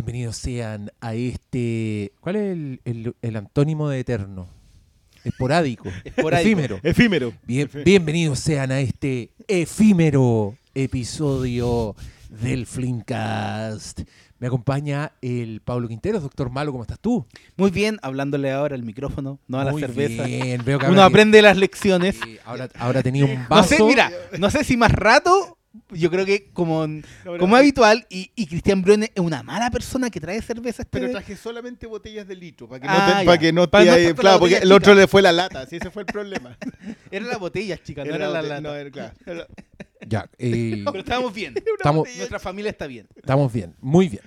Bienvenidos sean a este. ¿Cuál es el, el- el antónimo de eterno? Esporádico. Esporádico. Efímero. Efímero. Bien- bienvenidos sean a este efímero episodio del Flimcast. Me acompaña el Pablo Quinteros. Doctor Malo, ¿cómo estás tú? Muy bien, hablándole ahora al micrófono, no a la Muy cerveza. Bien. Veo que Uno aprende las lecciones. ahora, ahora tenía un No vaso. sé, mira, no sé si más rato, yo creo que como, como habitual, y, y Cristian Brune es una mala persona que trae cerveza. este- Pero traje solamente botellas de litro, para que no Ah, te, para que no Para te- no estar con la claro, porque el otro le fue la lata, sí, ese fue el problema. Era la botella, chica, no era la bote- lata. no, era- claro. Era- Ya, eh, Pero estábamos bien. estamos, Nuestra familia está bien. estamos bien, muy bien.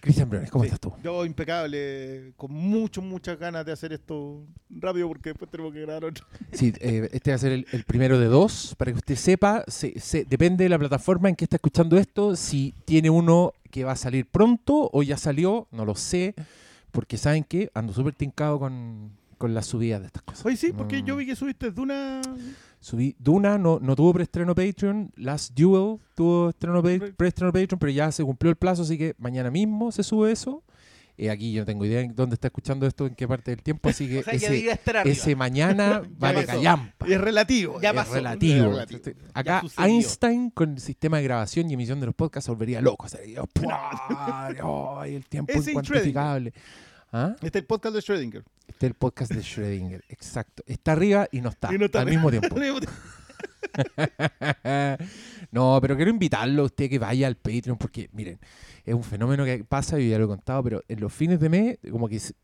Cristian Briones, ¿cómo Sí. estás tú? Yo impecable, con mucho, muchas ganas de hacer esto rápido porque después tenemos que grabar otro. Sí, eh, este va a ser el, el primero de dos. Para que usted sepa, se- se- depende de la plataforma en que está escuchando esto, si tiene uno que va a salir pronto o ya salió, no lo sé, porque saben que ando súper tincado con, con las subidas de estas cosas. Oye, sí, porque No. yo vi que subiste de una... Subí Duna, no, no tuvo preestreno Patreon, Last Duel tuvo estreno preestreno Patreon, pero ya se cumplió el plazo, así que mañana mismo se sube eso. Eh, aquí yo no tengo idea en dónde está escuchando esto, en qué parte del tiempo, así que O sea, ese, mañana vale pasó. callampa. Es relativo. Ya es pasó. relativo. Es relativo. Acá. Einstein con el sistema de grabación y emisión de los podcasts se volvería loco. Sería, ¡ay, el tiempo Ese y incuantificable! ¿Ah? Este es el podcast de Schrödinger. Este es el podcast de Schrödinger, exacto. Está arriba y no está, Y no está al arriba. mismo tiempo. no, pero quiero invitarlo a usted que vaya al Patreon porque, miren, es un fenómeno que pasa, yo ya lo he contado, pero en los fines de mes, como que se,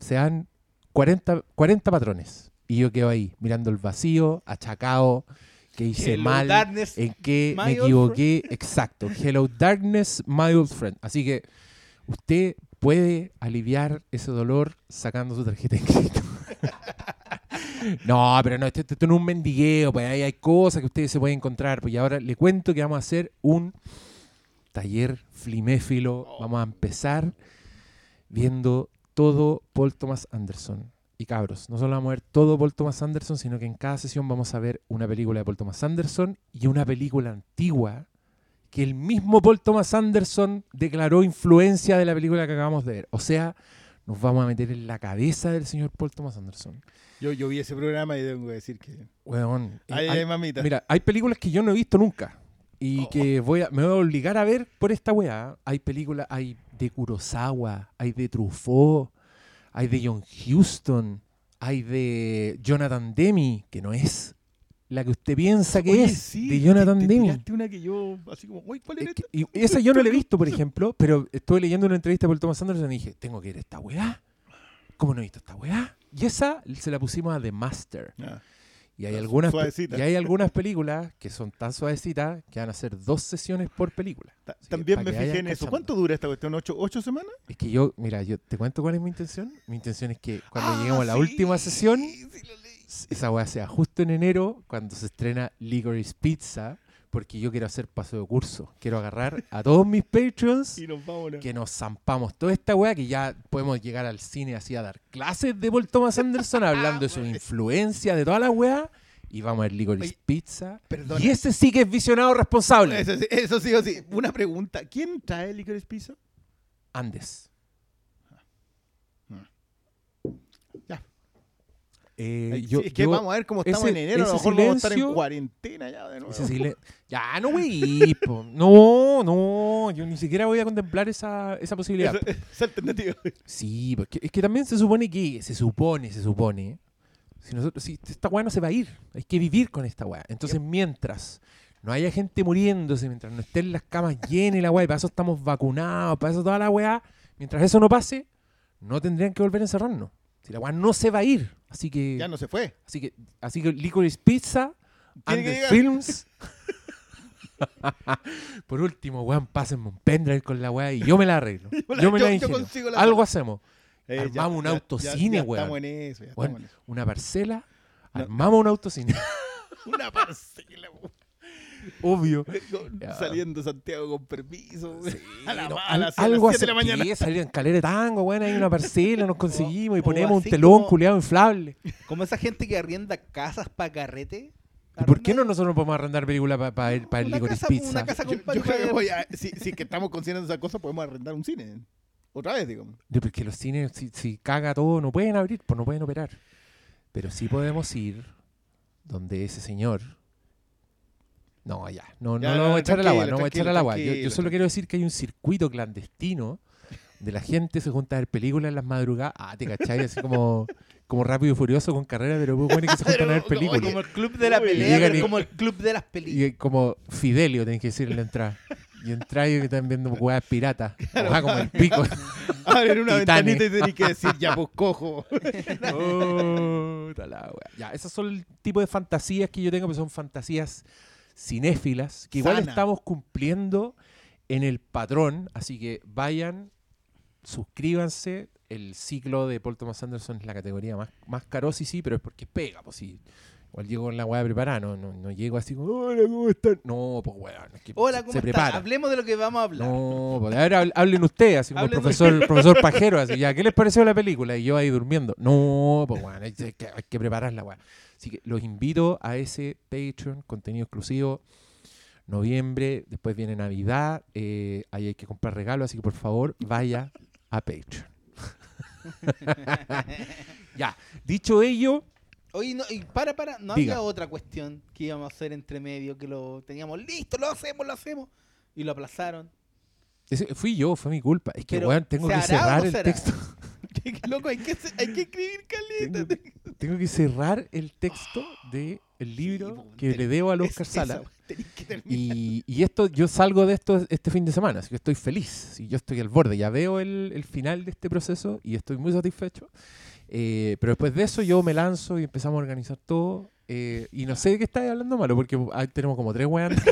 se dan 40, 40 patrones. Y yo quedo ahí, mirando el vacío, achacado, que hice Hello, mal, darkness, en my me equivoqué. Exacto. Hello Darkness, my old friend. Así que usted puede aliviar ese dolor sacando su tarjeta de crédito. no, pero no, esto, esto no es un mendigueo, pues ahí hay cosas que ustedes se pueden encontrar. Pues y ahora le cuento que vamos a hacer un taller fliméfilo. Vamos a empezar viendo todo Paul Thomas Anderson. Y cabros, no solo vamos a ver todo Paul Thomas Anderson, sino que en cada sesión vamos a ver una película de Paul Thomas Anderson y una película antigua que el mismo Paul Thomas Anderson declaró influencia de la película que acabamos de ver. O sea, nos vamos a meter en la cabeza del señor Paul Thomas Anderson. Yo, yo vi ese programa y tengo que decir que... Weón, eh, Ay, hay- ay, mamita. Mira, hay películas que yo no he visto nunca y Oh. que voy a, me voy a obligar a ver por esta weá. Hay películas, hay de Kurosawa, hay de Truffaut, hay de John Huston, hay de Jonathan Demi, que no es la que usted piensa que Oye, es, sí, de Jonathan te, una que yo, así como, uy, ¿cuál Es esta? y esa yo no la he visto, por ejemplo, pero estuve leyendo una entrevista por Thomas Anderson y dije, tengo que ir a esta weá. ¿Cómo no he visto esta weá? Y esa se la pusimos a The Master. Ah, Y hay, algunas, suavecita. y hay algunas películas que son tan suavecitas que van a ser dos sesiones por película. ta- Así que También me fijé en eso. cachando. ¿Cuánto dura esta cuestión? ¿Ocho, ocho semanas? Es que yo, mira, yo te cuento cuál es mi intención. Mi intención es que cuando Ah, lleguemos a la última sesión, sí. Esa weá sea justo en enero, cuando se estrena Licorice Pizza, porque yo quiero hacer paso de curso. Quiero agarrar a todos mis Patreons Y nos vamos. ¿no? que nos zampamos toda esta weá, que ya podemos llegar al cine así a dar clases de Paul Thomas Anderson hablando de su influencia, de toda la weá, y vamos a ver Licorice Oye, Pizza. perdona. Y ese sí que es visionado responsable. Eso, sí- eso sí o sí. Una pregunta. ¿Quién trae Licorice Pizza? Andes. Ya. Eh, yo- es que yo- vamos a ver cómo estamos ese- en enero. A lo mejor vamos a estar en silencio- cuarentena ya de nuevo. Ya, no, güey. No, no. Yo ni siquiera voy a contemplar esa, esa posibilidad. Esa, esa alternativa. Sí, porque es que también se supone que, se supone, se supone, si nosotros, si esta weá no se va a ir, hay que vivir con esta weá. Entonces, mientras no haya gente muriéndose, mientras no estén las camas llenas y la weá, y para eso estamos vacunados, para eso toda la weá, mientras eso no pase, no tendrían que volver a encerrarnos. Si la weá no se va a ir. Así que, Ya no se fue. así que, así que Licorice Pizza, Under llegar. Films. Por último, weón, pásenme un pendrive con la weá y yo me la arreglo. Yo la- Yo me la ingenio. la Algo hacemos. Eh, Armamos un autocine, ya, weón. Estamos en eso. Ya estamos en eso. una parcela, No. armamos un autocine. Una parcela. weón. Obvio. Con- Ya. Saliendo Santiago con permiso. Sí, a la no, al- algo así. salir en calera de tango, weón, hay una parcela, nos conseguimos y o ponemos un telón como- culeado inflable. Como esa gente que arrienda casas para carrete. ¿Y por qué no nosotros podemos arrendar películas para el Licorice casa- Pizza? una casa Yo, con yo patio creo que para- voy a- si, si que estamos considerando esa cosa, podemos arrendar un cine. Otra vez, digamos. Yo, porque los cines, si, si caga todo, no pueden abrir, pues no pueden operar. Pero sí podemos ir donde ese señor. No, ya. No, Ya, no lo vamos a echar al agua, no a echar al agua. Yo, yo solo quiero decir que hay un circuito clandestino de la gente se junta a ver películas en las madrugadas. Ah, te cachai, así como, como rápido y furioso con carrera, pero muy bueno que se juntan a ver películas. Como el club de la pelea, y- como el club de las películas. Y como Fidelio, tenés que decir en la entrada. Y entrar y que están viendo weas piratas. Ojalá como el pico. Abren una ventanita y tenés que decir, ya, pues cojo. Puta la wea. Ya, esos son el tipo de fantasías que yo tengo, pero son fantasías cinéfilas, que igual Sana. estamos cumpliendo en el patrón. Así que vayan, suscríbanse. El ciclo de Paul Thomas Anderson es la categoría más, más caro, sí, sí, pero es porque pega, pues sí. Igual llego con la weá preparada, no, no, no llego así como, hola, ¿cómo están? No, pues weón, es que Hola, se- ¿cómo se prepara. Hablemos de lo que vamos a hablar. No, pues, a ver, hab- hablen ustedes, así como el profesor, el profesor Pajero, así, ya, ¿qué les pareció la película? Y yo ahí durmiendo. No, pues bueno, hay, hay que, hay que preparar la weá. Así que los invito a ese Patreon, contenido exclusivo. Noviembre, después viene Navidad, eh, ahí hay que comprar regalos, así que por favor vaya a Patreon. ya, dicho ello, Oye, no, y para, para, no Diga. había otra cuestión que íbamos a hacer entre medio, que lo teníamos listo, lo hacemos, lo hacemos, y lo aplazaron. ese fui yo, fue mi culpa. Es que, Pero, weón, tengo ¿se que cerrar el texto. Loco, hay que, hay que escribir caleta. tengo, que- tengo que cerrar el texto del libro po, que ten- le debo al Es- Oscar esa, Sala. que. Y, y esto, yo salgo de esto este fin de semana, así que estoy feliz. Yo estoy al borde, ya veo el, el final de este proceso y estoy muy satisfecho. Eh, pero después de eso yo me lanzo y empezamos a organizar todo. eh, y no sé de qué estáis hablando malo, porque ahí tenemos como tres weas.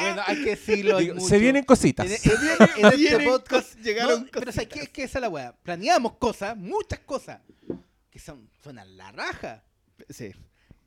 Bueno, hay que decirlo. hay Digo, mucho. se vienen cositas. En, en- en este Vienen podcast llegaron no, pero ¿sabes qué? Es que esa es la weá. Planeamos cosas, muchas cosas, que son, suenan la raja. Sí.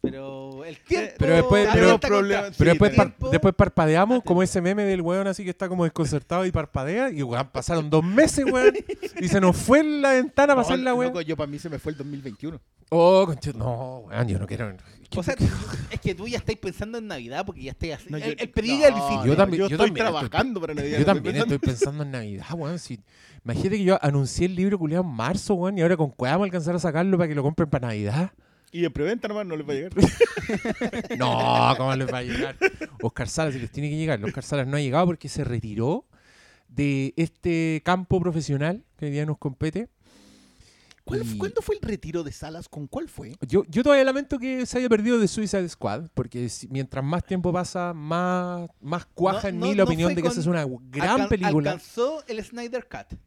Pero el tiempo. Pero después- pero- Pero después, tenemos- par- después parpadeamos como ese meme del weón así que está como desconcertado y parpadea. Y weón, pasaron dos meses, weón. Y se nos fue en la ventana a No, pasar la weón. loco, yo para mí se me fue el 2021. Oh, conche- no, weón, yo no quiero. O sea, es que tú ya estáis pensando en Navidad porque ya estáis así. No, yo- el, el pedir no, el visito. Yo también- Yo, yo estoy también estoy- trabajando para Navidad. Yo también estoy pensando en Navidad, weón. Si, imagínate que yo anuncié el libro culiado en marzo, weón, y ahora con cuál vamos a alcanzar a sacarlo para que lo compren para Navidad. Y en preventa nomás no les va a llegar. No, ¿cómo les va a llegar? Oscar Salas, si les tiene que llegar. Oscar Salas no ha llegado porque se retiró de este campo profesional que hoy día nos compete. ¿Cuál- Y- ¿Cuándo fue el retiro de Salas? ¿Con cuál fue? Yo, yo todavía lamento que se haya perdido de Suicide Squad, porque si- mientras más tiempo pasa, más, más cuaja No, en no, mí la no opinión de que con- esa es una gran Alcan- película. Alcanzó el Snyder Cut.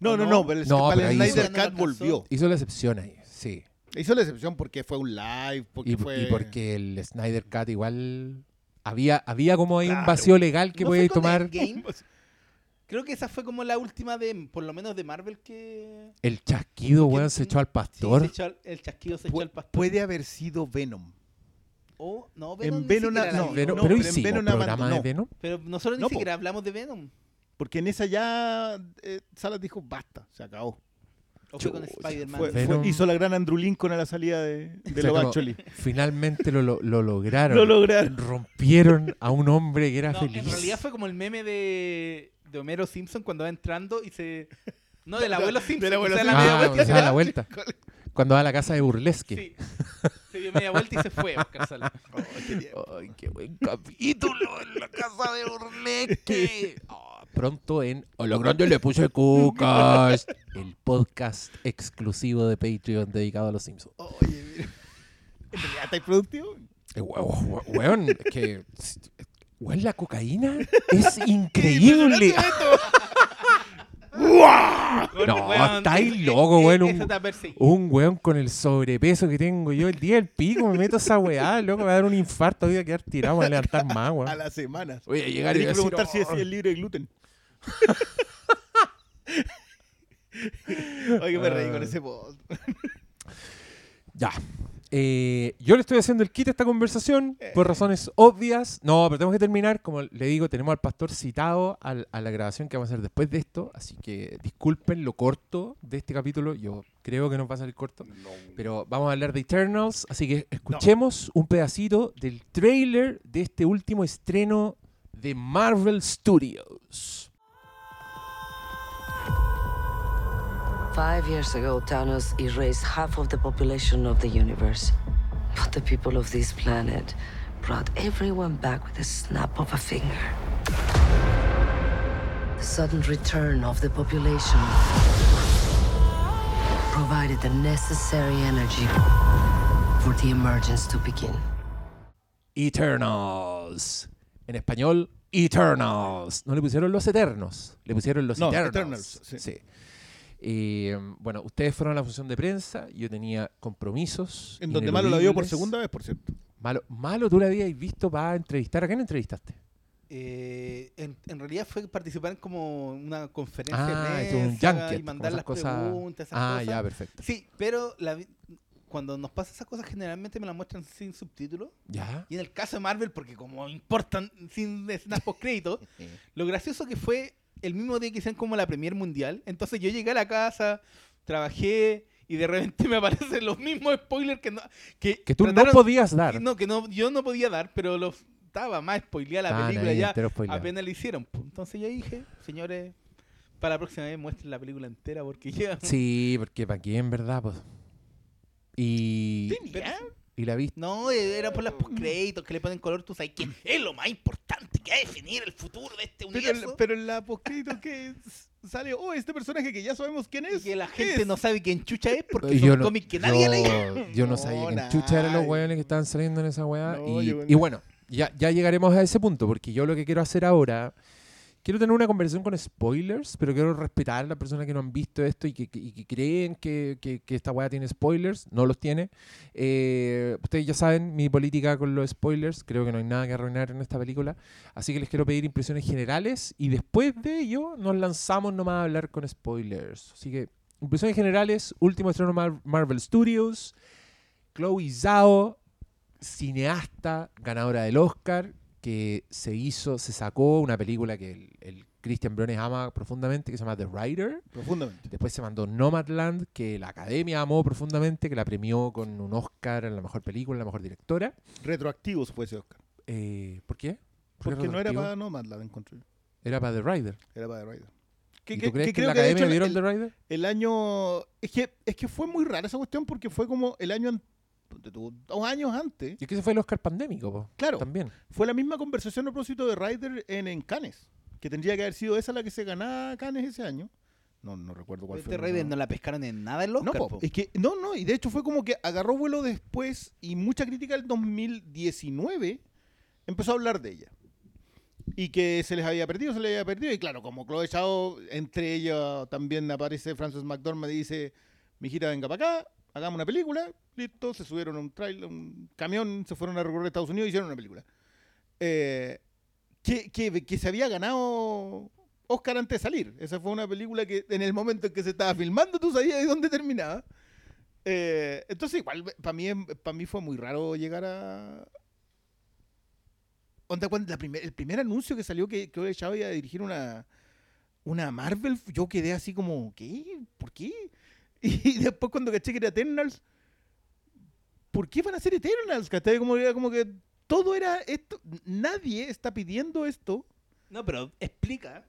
No, ¿O no, no? no, pero el, pero el Snyder Cut volvió. Hizo la excepción ahí, sí. Hizo la excepción porque fue un live, porque Y, fue... y porque el Snyder Cut igual había, había como ahí un Claro. vacío legal que ¿No con tomar. Creo que esa fue como la última de, por lo menos de Marvel que... El chasquido, ¿Quién- weón, se echó al Sí, pastor. se echó al- el chasquido se echó Pu- al pastor. Puede haber sido Venom. O, no, En Venom ni Venom la no. Venom- no, pero pero en hicimos Venom programa de no. Venom. Pero nosotros ni No, po. siquiera hablamos de Venom. Porque en esa ya eh, Salas dijo, basta, se acabó. O fue con Spider-Man. Hizo la gran Andrew Lincoln a la salida de, de O sea, Actually. Finalmente lo, lo- lo lograron. Lo lograron. Rompieron a un hombre que era No, feliz. en realidad fue como el meme de, de Homero Simpson cuando va entrando y se... No, del abuelo Simpson. Del abuelo Simpson. media Ah, se da la vuelta. Cuando va a la casa de Burlesque. Sí. Se dio media vuelta y se fue Oscar Sala. Ay, qué buen capítulo en la casa de Burlesque. Ah, pronto en A lo grande le puse cucas. El podcast exclusivo de Patreon dedicado a los Simpsons. Oye, mira. ¿En realidad estáis productivo? Eh, Weón, es que. Weón, la cocaína es increíble. No, estáis loco, weón, un-. Un weón con el sobrepeso que tengo yo el día del pico, me meto a esa weá, loco, me va a dar un infarto, voy a quedar tirado, voy a levantar más, A weón. las semanas. Voy a llegar y voy a preguntar si es, "Oh". si es libre de gluten. Oye, me reí con Ah. ese post. Ya. Eh, yo le estoy haciendo el kit a esta conversación por razones obvias. No, pero tenemos que terminar. Como le digo, tenemos al pastor citado al- a la grabación que vamos a hacer después de esto. Así que disculpen lo corto de este capítulo. Yo creo que nos va a salir corto. Pero vamos a hablar de Eternals. Así que escuchemos un pedacito del trailer de este último estreno de Marvel Studios. Five years ago, Thanos erased half of the population of the universe. But the people of this planet brought everyone back with a snap of a finger. The sudden return of the population provided the necessary energy for the emergence to begin. Eternals. En español, Eternals. No le pusieron los Eternos, le pusieron los No, Eternals. Eternals, sí. Sí. Eh, bueno, ustedes fueron a la función de prensa, yo tenía compromisos. En donde Malo la vio por segunda vez, por cierto. Malo, malo tú la habías visto para entrevistar. ¿A quién entrevistaste? Eh, en, en realidad fue participar en como una conferencia Ah, de un prensa junket. y mandar esas las cosas- preguntas, esas Ah, cosas. ya, perfecto. Sí, pero la cuando nos pasa esas cosas generalmente me las muestran sin subtítulos. Ya. Y en el caso de Marvel, porque como importan sin escenas post crédito, lo gracioso que fue el mismo día que hicieron como la premier mundial. Entonces yo llegué a la casa, trabajé y de repente me aparecen los mismos spoilers que no, que, Que tú no podías dar. no, que no, yo no podía dar, pero los estaba más spoileada la Estaban película ya. Apenas la hicieron. Entonces yo dije, señores, para la próxima vez muestren la película entera porque ya. Sí, porque para quién, ¿verdad? Pues. Y, y la viste. No, era por los postcréditos que le ponen color, tú sabes que es lo más importante que va a definir el futuro de este Pero, universo. pero en la postcrédito que sale, oh, este personaje que ya sabemos quién y es. que la gente es". no sabe quién chucha es porque Yo son no- cómics que nadie yo- ha leído. Yo no No, sabía quién chucha eran los weones que estaban saliendo en esa weá. No, y, y bueno, ya, ya llegaremos a ese punto, porque yo lo que quiero hacer ahora. Quiero tener una conversación con spoilers, pero quiero respetar a las personas que no han visto esto y que, creen que, esta weá tiene spoilers. No los tiene. Eh, ustedes ya saben mi política con los spoilers. Creo que no hay nada que arruinar en esta película. Así que les quiero pedir impresiones generales y después de ello nos lanzamos nomás a hablar con spoilers. Así que, impresiones generales, último estreno Mar- Marvel Studios, Chloe Zhao, cineasta, ganadora del Oscar, que se hizo, se sacó una película que el, el Christian Briones ama profundamente, que se llama The Rider. Profundamente. Después se mandó Nomadland, que la Academia amó profundamente, que la premió con un Oscar en la mejor película, en la mejor directora. Retroactivos fue ese Oscar. Eh, ¿Por qué? ¿Por qué Porque no era para Nomadland, encontré. Era para The Rider. Era para The Rider. Que- ¿Y que- tú crees que que, creo la Academia el- The Rider? El año. Es que, es que fue muy rara esa cuestión porque fue como el año. an- ponte tú, Dos años antes. Y es que ese fue el Oscar pandémico, po, Claro. también. Fue la misma conversación a propósito de Ryder en, en Cannes. Que tendría que haber sido esa la que se ganaba Cannes ese año. No, no recuerdo cuál Este fue. Raven no la pescaron en nada en los No, po, es que, no, no, y de hecho fue como que agarró vuelo después y mucha crítica del 2019 empezó a hablar de ella. Y que se les había perdido, se les había perdido. Y claro, como Chloe Zhao, entre ellas también aparece Frances McDormand y dice, mijita, venga para acá, hagamos una película. Listo, se subieron a un trailer, un camión, se fueron a recorrer Estados Unidos y hicieron una película. Eh, que, que, que se había ganado Oscar antes de salir. Esa fue una película que en el momento en que se estaba filmando tú sabías de dónde terminaba. Eh, entonces igual para mí, para mí fue muy raro llegar a... Onda, cuando la primer- el primer anuncio que salió que, que Chávez iba a dirigir una, una Marvel, yo quedé así como, ¿qué? ¿Por qué? Y después cuando caché que era Eternals, ¿por qué van a ser Eternals? ¿Cachai? Como, como que todo era esto, nadie está pidiendo esto. No, pero explica.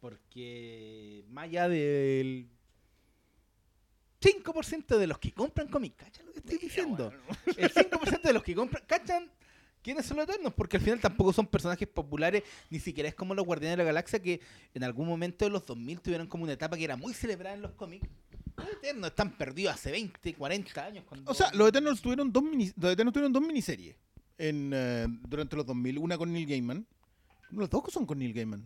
Porque más allá del 5% de los que compran cómics, ¿cachan lo que estoy diciendo? El 5% de los que compran, ¿cachan? ¿Quiénes son los eternos? Porque al final tampoco son personajes populares, ni siquiera es como los Guardianes de la Galaxia que en algún momento de los 2000 tuvieron como una etapa que era muy celebrada en los cómics. Los eternos están perdidos hace 20, 40 años. Cuando... O sea, los Eternals tuvieron dos, mini- los Eternals tuvieron dos miniseries en, eh, durante los 2000. Una con Neil Gaiman. Los dos son con Neil Gaiman.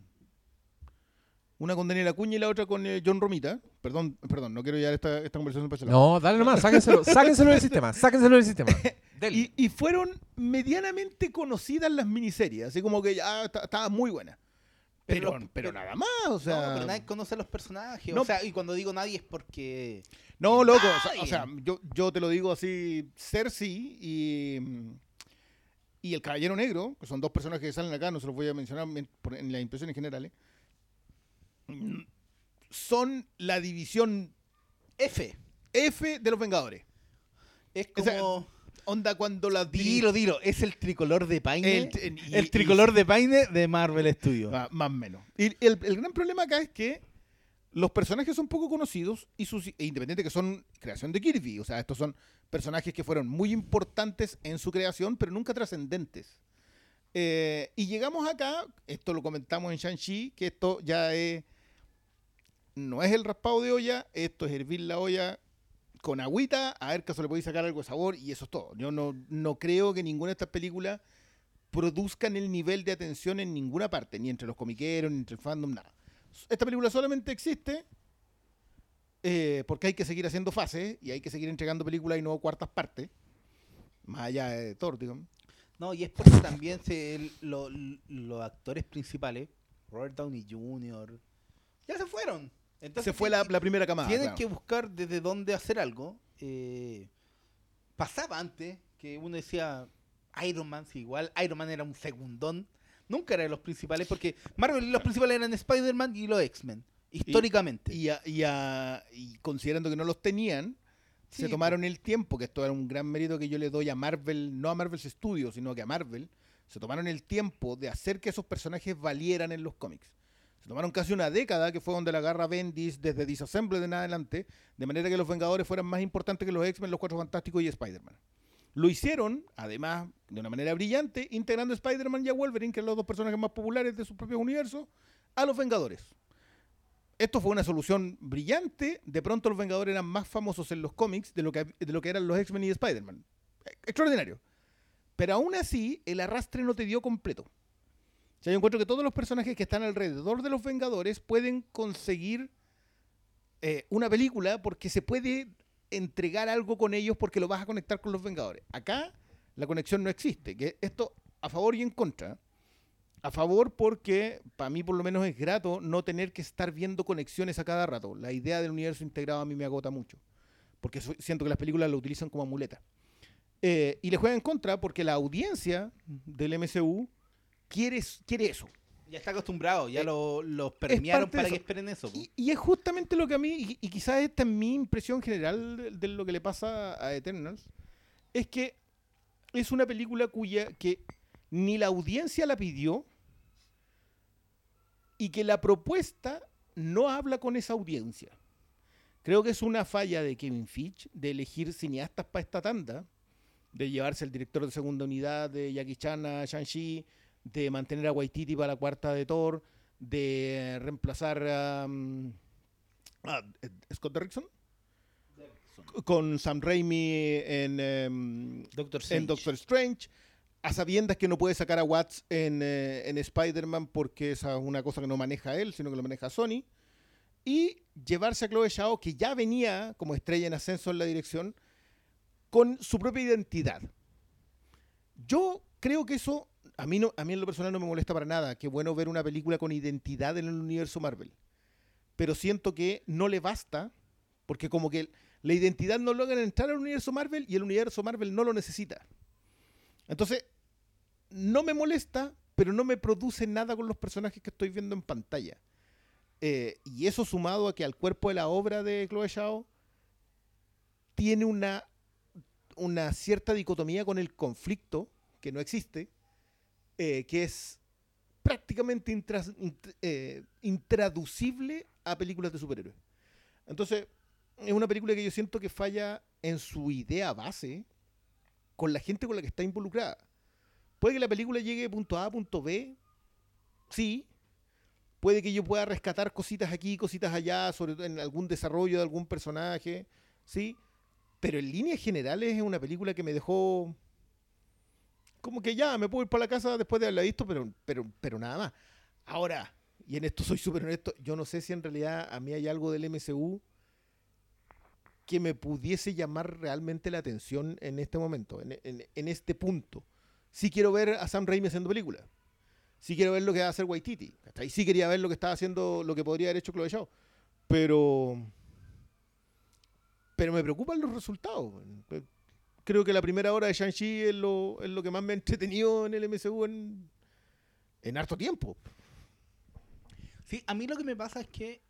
Una con Daniel Acuña y la otra con eh, John Romita. Perdón, perdón, no quiero llevar esta, esta conversación para. No, dale nomás, sáquenselo, sáquenselo del sistema, sáquenselo del sistema. Y, y fueron medianamente conocidas las miniseries, así como que ya esta- estaba muy buena. Pero, Pero- pero, nada más, o sea. no, pero nadie conoce a los personajes. No. O sea, y cuando digo nadie es porque. No, loco, o sea, Nadie. o sea, yo, yo te lo digo así, Cersei y, y el Caballero Negro, que son dos personajes que salen acá, no se los voy a mencionar en, las impresiones generales, son la división F. F de los Vengadores. Es O sea, como. Onda cuando las diri- Dilo, dilo. Es el tricolor de Paine. El- El, y- y- tricolor de Paine de Marvel Studios. Ah, más o menos. Y el, el gran problema acá es que los personajes son poco conocidos y sus, e independiente que son creación de Kirby. O sea, estos son personajes que fueron muy importantes en su creación, pero nunca trascendentes. Eh, y llegamos acá, esto lo comentamos en Shang-Chi, que esto ya es. No es el raspado de olla, esto es hervir la olla con agüita, a ver se le puede sacar algo de sabor y eso es todo. Yo no, no creo que ninguna de estas películas produzcan el nivel de atención en ninguna parte, ni entre los comiqueros, ni entre el fandom, nada. Esta película solamente existe eh, porque hay que seguir haciendo fases y hay que seguir entregando películas y no cuartas partes, más allá de Thor, digamos. No, y es porque también se, los actores principales, Robert Downey Jr., ya se fueron. Entonces Se fue la, primera camada. Tienen claro. que buscar desde dónde hacer algo. Eh, pasaba antes que uno decía Iron Man, sí, igual Iron Man era un segundón. Nunca era de los principales porque Marvel los principales eran Spider-Man y los X-Men, históricamente. Y, a- y a- y considerando que no los tenían, Sí, se tomaron el tiempo, que esto era un gran mérito que yo le doy a Marvel, no a Marvel Studios, sino que a Marvel, se tomaron el tiempo de hacer que esos personajes valieran en los cómics. Se tomaron casi una década, que fue donde la agarra Bendis desde Disassembled en adelante, de manera que los Vengadores fueran más importantes que los X-Men, los Cuatro Fantásticos y Spider-Man. Lo hicieron, además, de una manera brillante, integrando a Spider-Man y a Wolverine, que eran los dos personajes más populares de sus propios universos, a los Vengadores. Esto fue una solución brillante. De pronto los Vengadores eran más famosos en los cómics de lo que, de lo que eran los X-Men y Spider-Man. Extraordinario. Pero aún así, el arrastre no te dio completo. O sea, yo encuentro que todos los personajes que están alrededor de los Vengadores pueden conseguir eh, una película porque se puede entregar algo con ellos porque lo vas a conectar con los Vengadores. Acá la conexión no existe. Que esto a favor y en contra. A favor porque para mí por lo menos es grato no tener que estar viendo conexiones a cada rato. La idea del universo integrado a mí me agota mucho. Porque siento que las películas lo utilizan como muleta. Eh, y le juega en contra porque la audiencia del MCU quiere, quiere eso. ya está acostumbrado, ya Eh, lo, lo premiaron para que esperen eso. Y, y es justamente lo que a mí, y, y quizás esta es mi impresión general de, de lo que le pasa a Eternals, es que es una película cuya que ni la audiencia la pidió y que la propuesta no habla con esa audiencia. Creo que es una falla de Kevin Fitch de elegir cineastas para esta tanda, de llevarse el director de segunda unidad de Jackie Chan a Shang-Chi, de mantener a Waititi para la cuarta de Thor, de reemplazar a, mm, a, eh, Scott Derrickson con Sam Raimi en, em, Doctor en Strange. Doctor Strange, a sabiendas que no puede sacar a Watts en, eh, en Spider-Man porque esa es una cosa que no maneja él, sino que lo maneja Sony, y llevarse a Chloe Zhao, que ya venía como estrella en ascenso en la dirección, con su propia identidad. Yo creo que eso, a mí, a mí en lo personal no me molesta para nada, qué bueno ver una película con identidad en el universo Marvel, pero siento que no le basta, porque como que la identidad no logra entrar al universo Marvel y el universo Marvel no lo necesita. Entonces, no me molesta, pero no me produce nada con los personajes que estoy viendo en pantalla. Eh, y eso sumado a que al cuerpo de la obra de Chloe Zhao tiene una cierta dicotomía con el conflicto, que no existe, eh, que es prácticamente eh, intraducible a películas de superhéroes. Entonces, es una película que yo siento que falla en su idea base con la gente con la que está involucrada. Puede que la película llegue de punto A a punto B, sí. Puede que yo pueda rescatar cositas aquí, cositas allá, sobre todo en algún desarrollo de algún personaje, sí. Pero en líneas generales es una película que me dejó como que ya me puedo ir para la casa después de haberla visto, pero, pero, pero nada más. Ahora, y en esto soy súper honesto, yo no sé si en realidad a mí hay algo del MCU que me pudiese llamar realmente la atención en este momento, en, en- este punto. Sí quiero ver a Sam Raimi haciendo películas. Sí quiero ver lo que va a hacer Waititi. ¿cachai? Sí quería ver lo que estaba haciendo, lo que podría haber hecho Chloe Zhao. Pero. Pero me preocupan los resultados. Creo que la primera hora de Shang-Chi es lo, es lo que más me ha entretenido en el MCU en, en harto tiempo. Sí, a mí lo que me pasa es que,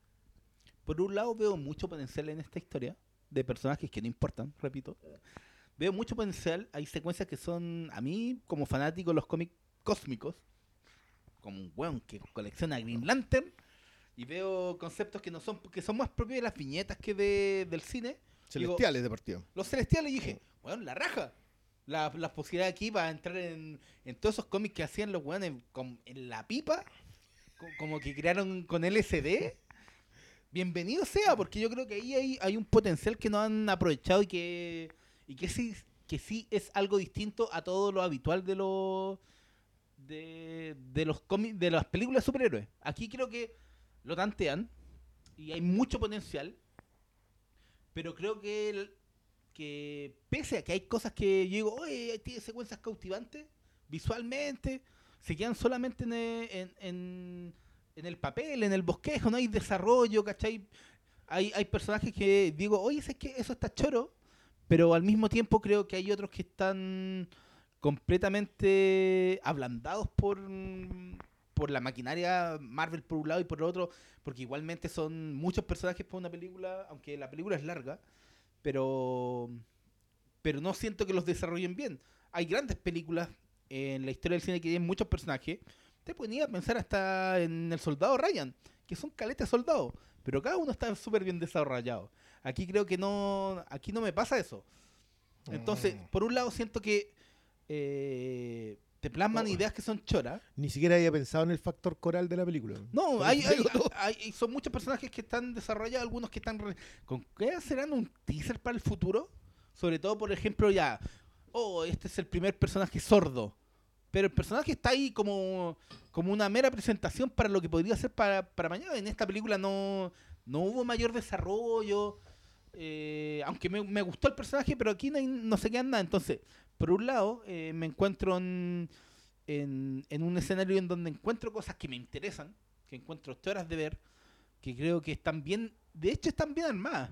por un lado, veo mucho potencial en esta historia de personajes que no importan, repito. Veo mucho potencial. Hay secuencias que son, a mí, como fanático de los cómics cósmicos, como un weón que colecciona Green Lantern, y veo conceptos que no son que son más propios de las viñetas que de, del cine. Digo, Celestiales de partido. los celestiales dije, weón, la raja. La, la posibilidad aquí para entrar en, todos esos cómics que hacían los weones en la pipa, co- como que crearon con LSD. Bienvenido sea, porque yo creo que ahí hay, hay un potencial que no han aprovechado y que, y que sí, que sí es algo distinto a todo lo habitual de los de, de los cómics, de las películas de superhéroes. Aquí creo que lo tantean y hay mucho potencial, pero creo que que pese a que hay cosas que yo digo, oye, tiene secuencias cautivantes visualmente, se quedan solamente en el, en, en- en el papel, en el bosquejo, no hay desarrollo, ¿cachai? Hay, hay personajes que digo, oye, que eso está choro, pero al mismo tiempo creo que hay otros que están completamente ablandados por, por la maquinaria Marvel por un lado y por el otro, porque igualmente son muchos personajes para una película, aunque la película es larga, pero pero no siento que los desarrollen bien. Hay grandes películas en la historia del cine que tienen muchos personajes. Te ir a pensar hasta en el soldado Ryan, que son caletas soldados, pero cada uno está súper bien desarrollado. Aquí creo que no, aquí no me pasa eso. Entonces, Mm. por un lado siento que eh, te plasman ideas que son choras. Ni siquiera había pensado en el factor coral de la película. No, hay, hay- hay- hay- son muchos personajes que están desarrollados, algunos que están... re- ¿Con qué serán un teaser para el futuro? Sobre todo, por ejemplo, ya... Oh, este es el primer personaje sordo. Pero el personaje está ahí como, como una mera presentación para lo que podría ser para, para mañana. En esta película no, no hubo mayor desarrollo. eh, aunque me, me gustó el personaje, pero aquí no, hay- no se queda nada. Entonces, por un lado, eh, me encuentro en, en, un escenario en donde encuentro cosas que me interesan, que encuentro horas de ver, que creo que están bien, de hecho están bien armadas,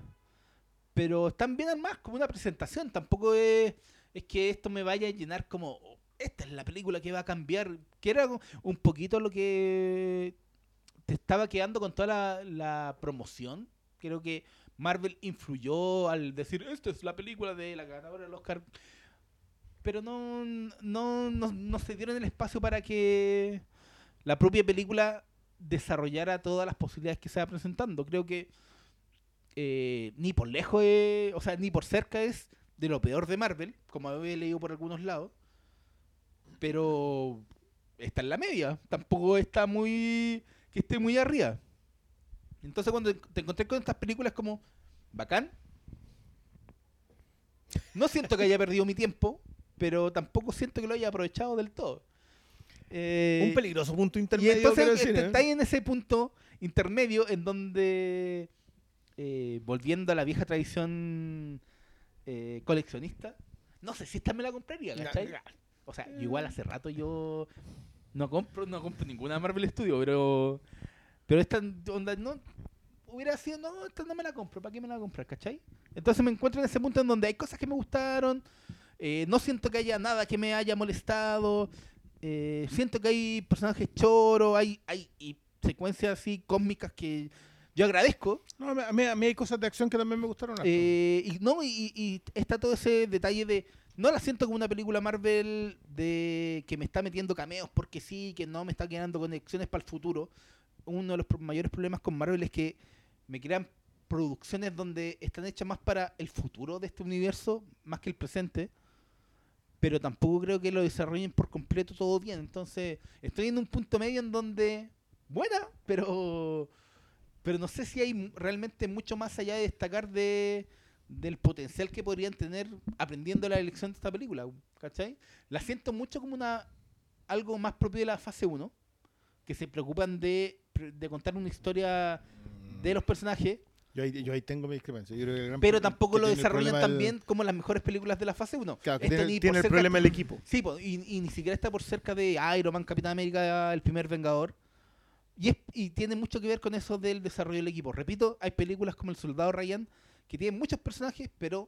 pero están bien armadas como una presentación, tampoco es, es que esto me vaya a llenar como, "Oh, esta es la película que va a cambiar, que era un poquito lo que te estaba quedando con toda la promoción, creo que Marvel influyó al decir, esta es la película de la ganadora del Oscar pero no, no, no, no se dieron el espacio para que la propia película desarrollara todas las posibilidades que se va presentando. Creo que eh, ni por lejos, es- o sea, ni por cerca es de lo peor de Marvel, como había leído por algunos lados, pero está en la media, tampoco está muy, que esté muy arriba. Entonces cuando te encontré con estas películas como, bacán, no siento que haya perdido mi tiempo, pero tampoco siento que lo haya aprovechado del todo. Eh, Un peligroso punto y intermedio. entonces quiero este, decir, ¿eh? está ahí en ese punto intermedio en donde, eh, volviendo a la vieja tradición coleccionista, no sé si esta me la compraría, ¿cachai? O sea, yo igual hace rato yo no compro, no compro ninguna Marvel Studio, pero pero esta onda no hubiera sido, no, esta no me la compro, ¿para qué me la comprar, cachai? Entonces me encuentro en ese punto en donde hay cosas que me gustaron, eh, no siento que haya nada que me haya molestado, eh, siento que hay personajes choros, hay, hay y secuencias así cósmicas que yo agradezco, No, a mí, a mí hay cosas de acción que también me gustaron. eh, y no, y, y está todo ese detalle de. No la siento como una película Marvel de que me está metiendo cameos porque sí, que no me está quedando conexiones para el futuro. Uno de los mayores problemas con Marvel es que me crean producciones donde están hechas más para el futuro de este universo, más que el presente. Pero tampoco creo que lo desarrollen por completo todo bien. Entonces, estoy en un punto medio en donde. Buena, pero pero no sé si hay realmente mucho más allá de destacar de del potencial que podrían tener aprendiendo la elección de esta película, ¿cachai? La siento mucho como una algo más propio de la fase 1, que se preocupan de, de contar una historia de los personajes. Yo ahí, yo ahí tengo mi discrepancia. Yo creo que el gran Pero tampoco lo desarrollan tan bien como las mejores películas de la fase 1. Claro, que Esto tiene, el cerca- problema el equipo. Sí, po, y, y ni siquiera está por cerca de Iron Man, Capitán América, el primer Vengador. Y, es- y tiene mucho que ver con eso del desarrollo del equipo. Repito, hay películas como El Soldado Ryan que tienen muchos personajes, pero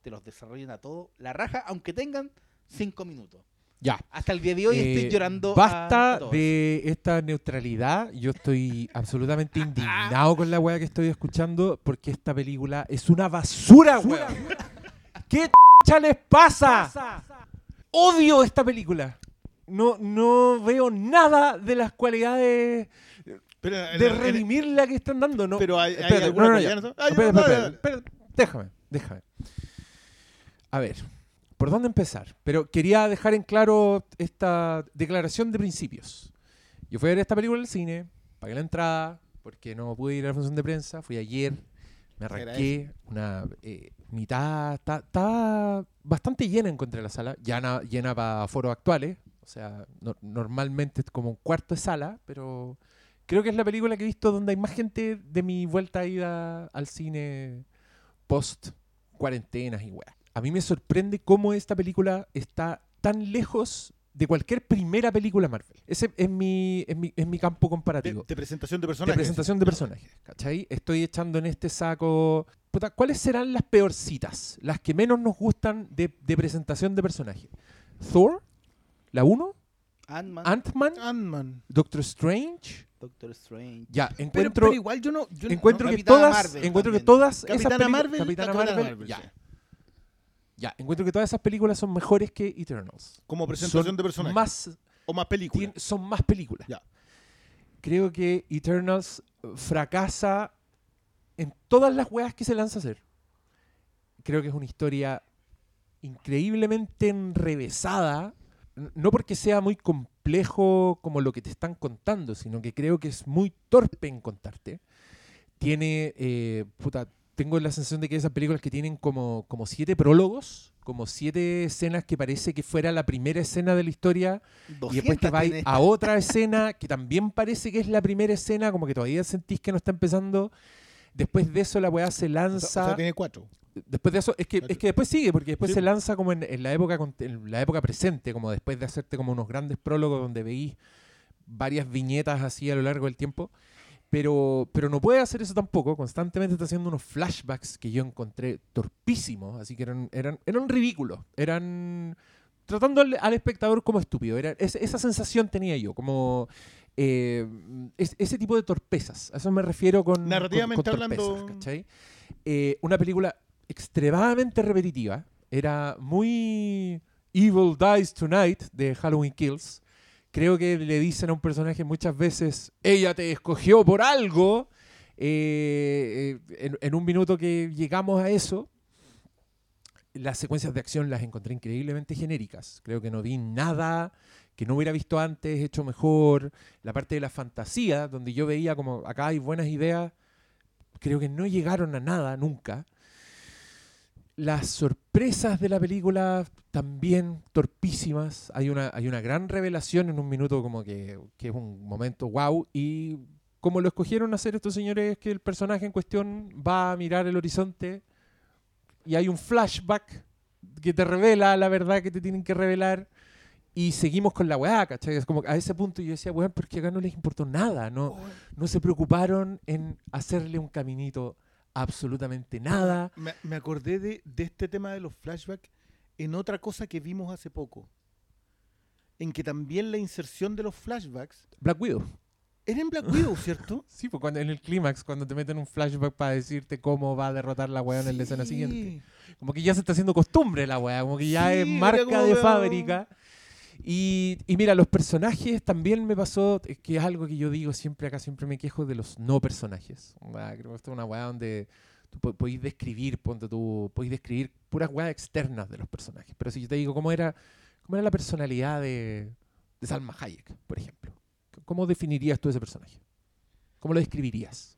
te los desarrollan a todos la raja, aunque tengan cinco minutos. Ya. Hasta el día de hoy estoy Eh, llorando. Basta a todos. de esta neutralidad. Yo estoy absolutamente indignado con la weá que estoy escuchando porque esta película es una basura, weón. ¿Qué ch les pasa? Odio esta película. No, no veo nada de las cualidades Pero, en- de en- redimir la que están dando. No. Pero hay- hay Espérate, alguna no, no, que ya. ya no. Déjame, déjame. A ver, ¿por dónde empezar? Pero quería dejar en claro esta declaración de principios. Yo fui a ver esta película el cine, pagué la entrada, porque no pude ir a la función de prensa, fui ayer, me arranqué, una eh, mitad, está bastante llena encontré la sala, llena, llena para foros actuales, o sea, no- normalmente es como un cuarto de sala, pero creo que es la película que he visto donde hay más gente de mi vuelta a ida al cine post cuarentenas y weá. A mí me sorprende cómo esta película está tan lejos de cualquier primera película Marvel. Ese es mi, es mi, es mi campo De, comparativo. de presentación de De personajes. presentación de personajes, ¿cachai? Estoy echando en este saco... Puta, ¿Cuáles serán las peorcitas? Las que menos nos gustan de, de presentación de personajes. Thor, la 1, Ant-Man, Ant-Man, Ant-Man. Doctor Strange. Doctor Strange. Ya, Pero, encuentro, pero igual yo no. Yo encuentro no- que Capitana todas, Marvel encuentro que todas Capitana Marvel. Capitana Capitana Marvel, Marvel, ya, sí. Ya, encuentro que todas esas películas son mejores que Eternals. Como presentación Son de personajes. Más, o más películas. son más películas. Ya. Creo que Eternals fracasa en todas las weas que se lanza a hacer. Creo que es una historia increíblemente enrevesada. No porque sea muy complejo como lo que te están contando, sino que creo que es muy torpe en contarte. Tiene, eh, puta, tengo la sensación de que esas películas que tienen como, como siete prólogos, como siete escenas que parece que fuera la primera escena de la historia y después te 200 vais tiene a otra escena que también parece que es la primera escena, como que todavía sentís que no está empezando. Después de eso la weá se lanza. o sea, tiene cuatro. Después de eso, es que, es que después sigue, porque después Sí. se lanza como en, en la época en la época presente, como después de hacerte como unos grandes prólogos donde veís varias viñetas así a lo largo del tiempo. Pero, pero no puede hacer eso tampoco. Constantemente está haciendo unos flashbacks que yo encontré torpísimos. Así que eran, eran, eran ridículos. Eran tratando al, al espectador como estúpido. Era, es- esa sensación tenía yo, como eh, es- ese tipo de torpezas. A eso me refiero con, con- Narrativamente con torpezas, hablando- ¿cachai? Eh, una película extremadamente repetitiva. Era muy Evil Dies Tonight de Halloween Kills. Creo que le dicen a un personaje muchas veces, ella te escogió por algo. Eh, eh, en, en un minuto que llegamos a eso, las secuencias de acción las encontré increíblemente genéricas. Creo que no vi nada que no hubiera visto antes, hecho mejor. La parte de la fantasía, donde yo veía como acá hay buenas ideas, creo que no llegaron a nada nunca. Las sorpresas de la película también torpísimas. Hay una, hay una gran revelación en un minuto como que, que es un momento wow. Y como lo escogieron hacer estos señores es que el personaje en cuestión va a mirar el horizonte y hay un flashback que te revela la verdad que te tienen que revelar y seguimos con la weá, ¿cachai? Es como a ese punto yo decía, weón, porque acá no les importó nada, no, no se preocuparon en hacerle un caminito absolutamente nada. Me, me acordé de, de este tema de los flashbacks en otra cosa que vimos hace poco. En que también la inserción de los flashbacks Black Widow. era en Black Widow, ¿cierto? Sí, cuando, en el clímax, cuando te meten un flashback para decirte cómo va a derrotar la weá en la escena siguiente. Como que ya se está haciendo costumbre la weá, como que ya Sí, es marca de fábrica. Y, y mira, los personajes también me pasó, que es algo que yo digo siempre acá, siempre me quejo de los no personajes. Creo que esto es una weá donde tú po- podéis describir, ponte tú, podéis describir puras weas externas de los personajes. Pero si yo te digo cómo era, cómo era la personalidad de, de Salma Hayek, por ejemplo. ¿Cómo definirías tú ese personaje? ¿Cómo lo describirías?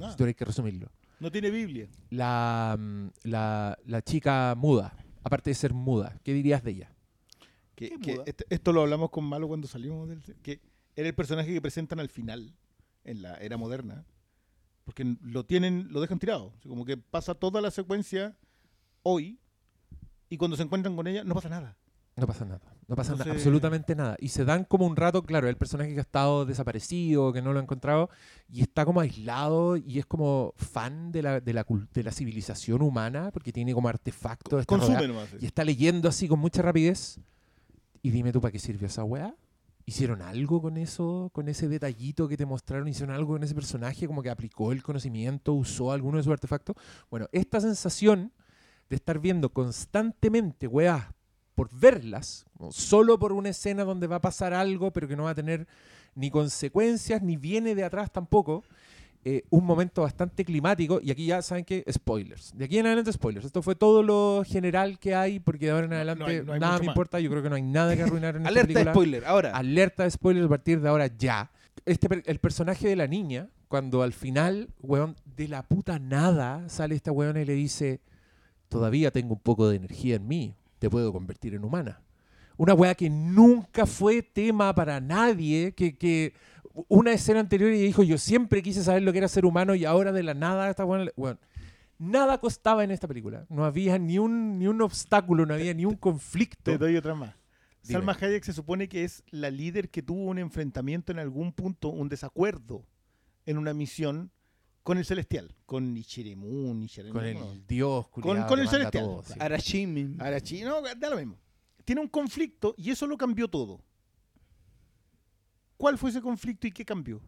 Ah, Si tuvieras que resumirlo no tiene Biblia. la, mm, la, la chica muda, aparte de ser muda, ¿qué dirías de ella? Que, ¿Qué que este- esto lo hablamos con Malo cuando salimos del... Que era el personaje que presentan al final, en la era moderna, Porque lo tienen, lo dejan tirado. Así como que pasa toda la secuencia hoy y cuando se encuentran con ella no pasa nada. No pasa nada. No pasa na- Entonces- absolutamente nada. Y se dan como un rato, claro, el personaje que ha estado desaparecido, que no lo ha encontrado, y está como aislado y es como fan de la, de la, de la civilización humana, porque tiene como artefactos. está Consume nomás. y está leyendo así con mucha rapidez. Y dime tú, ¿para qué sirvió esa weá? ¿Hicieron algo con eso? ¿Con ese detallito que te mostraron? ¿Hicieron algo con ese personaje? ¿Como que aplicó el conocimiento? ¿Usó alguno de sus artefactos? Bueno, esta sensación de estar viendo constantemente weas por verlas, solo por una escena donde va a pasar algo, pero que no va a tener ni consecuencias, ni viene de atrás tampoco. Eh, un momento bastante climático, y aquí ya saben que spoilers. De aquí en adelante spoilers. Esto fue todo lo general que hay, porque de ahora en No, no adelante hay- no hay nada me más. importa. Yo creo que no hay nada que arruinar en esta Alerta de película. spoiler, ahora. Alerta de spoilers a partir de ahora ya. Este, el personaje de la niña, cuando al final, weón, de la puta nada, sale esta weona y le dice, todavía tengo un poco de energía en mí, te puedo convertir en humana. Una weá que nunca fue tema para nadie, que, que una escena anterior y dijo, yo siempre quise saber lo que era ser humano y ahora de la nada esta weona... le- weón, nada costaba en esta película. No había ni un, ni un obstáculo, no había ni un conflicto. Te doy otra más. Dime. Salma Hayek se supone que es la líder que tuvo un enfrentamiento en algún punto, un desacuerdo en una misión con el Celestial, con Nichiremu, Nichiremu, Con no. el dios culiao con que el celestial. todo, sí. Arashimi. No, da lo mismo. Tiene un conflicto y eso lo cambió todo. ¿Cuál fue ese conflicto y qué cambió?